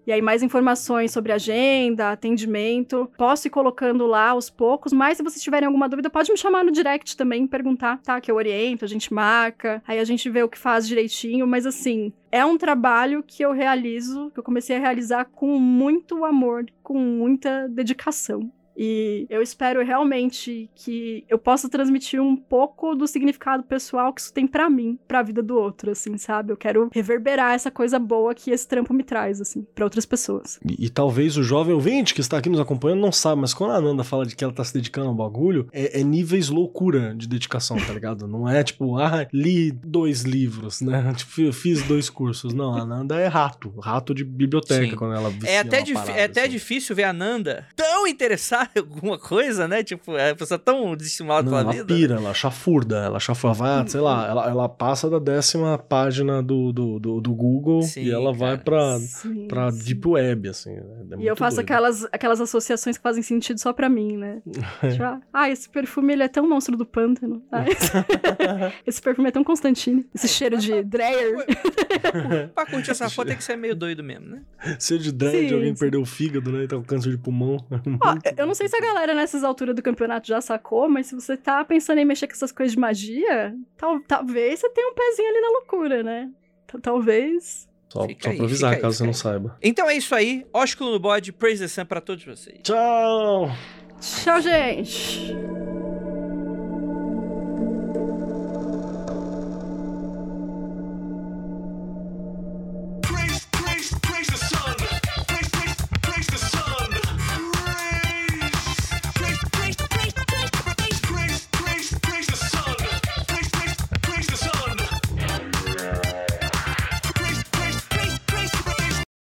E aí mais informações sobre agenda, atendimento, posso ir colocando lá aos poucos, mas se vocês tiverem alguma dúvida, pode me chamar no direct também, perguntar, tá? Que eu oriento, a gente marca, aí a gente vê o que faz direitinho, mas assim, é um trabalho que eu realizo, que eu comecei a realizar com muito amor, com muita dedicação. E eu espero realmente que eu possa transmitir um pouco do significado pessoal que isso tem pra mim, pra vida do outro, assim, sabe? Eu quero reverberar essa coisa boa que esse trampo me traz, assim, pra outras pessoas. E, e talvez o jovem ouvinte que está aqui nos acompanhando não sabe, mas quando a Ananda fala de que ela tá se dedicando ao bagulho, é, é níveis loucura de dedicação, tá ligado? Não é tipo, ah, li dois livros, né? Tipo, eu fiz dois cursos. Não, a Ananda é rato, rato de biblioteca Sim. quando ela vicia É até, parada, é até assim. difícil ver a Nanda tão interessada alguma coisa, né? Tipo, é a pessoa tão desestimulada Não, pela ela vida. pira, ela chafurda, ela chafurda, vai, sei lá, ela, ela passa da décima página do, do, do, do Google Sim, e ela vai cara. pra, Sim, pra sim. Deep Web, assim. é E eu faço doido. aquelas, aquelas associações que fazem sentido só pra mim, né? Tipo, ah, esse perfume ele é tão monstro do pântano. Ah, esse, esse perfume é tão Constantine. Esse cheiro de Dreyer. Pra curtir essa foto tem que ser meio doido mesmo, né? Ser de dread, Sim, alguém sim. perdeu o fígado, né? E tá com câncer de pulmão. Ó, eu não sei se a galera nessas alturas do campeonato já sacou, mas se você tá pensando em mexer com essas coisas de magia, tal- talvez você tenha um pezinho ali na loucura, né? T- Talvez. Só, Fica só aí, pra avisar, fica aí, caso você fica não aí. saiba. Então é isso aí. Ósculo no bode, praise the sun pra todos vocês. Tchau! Tchau, gente!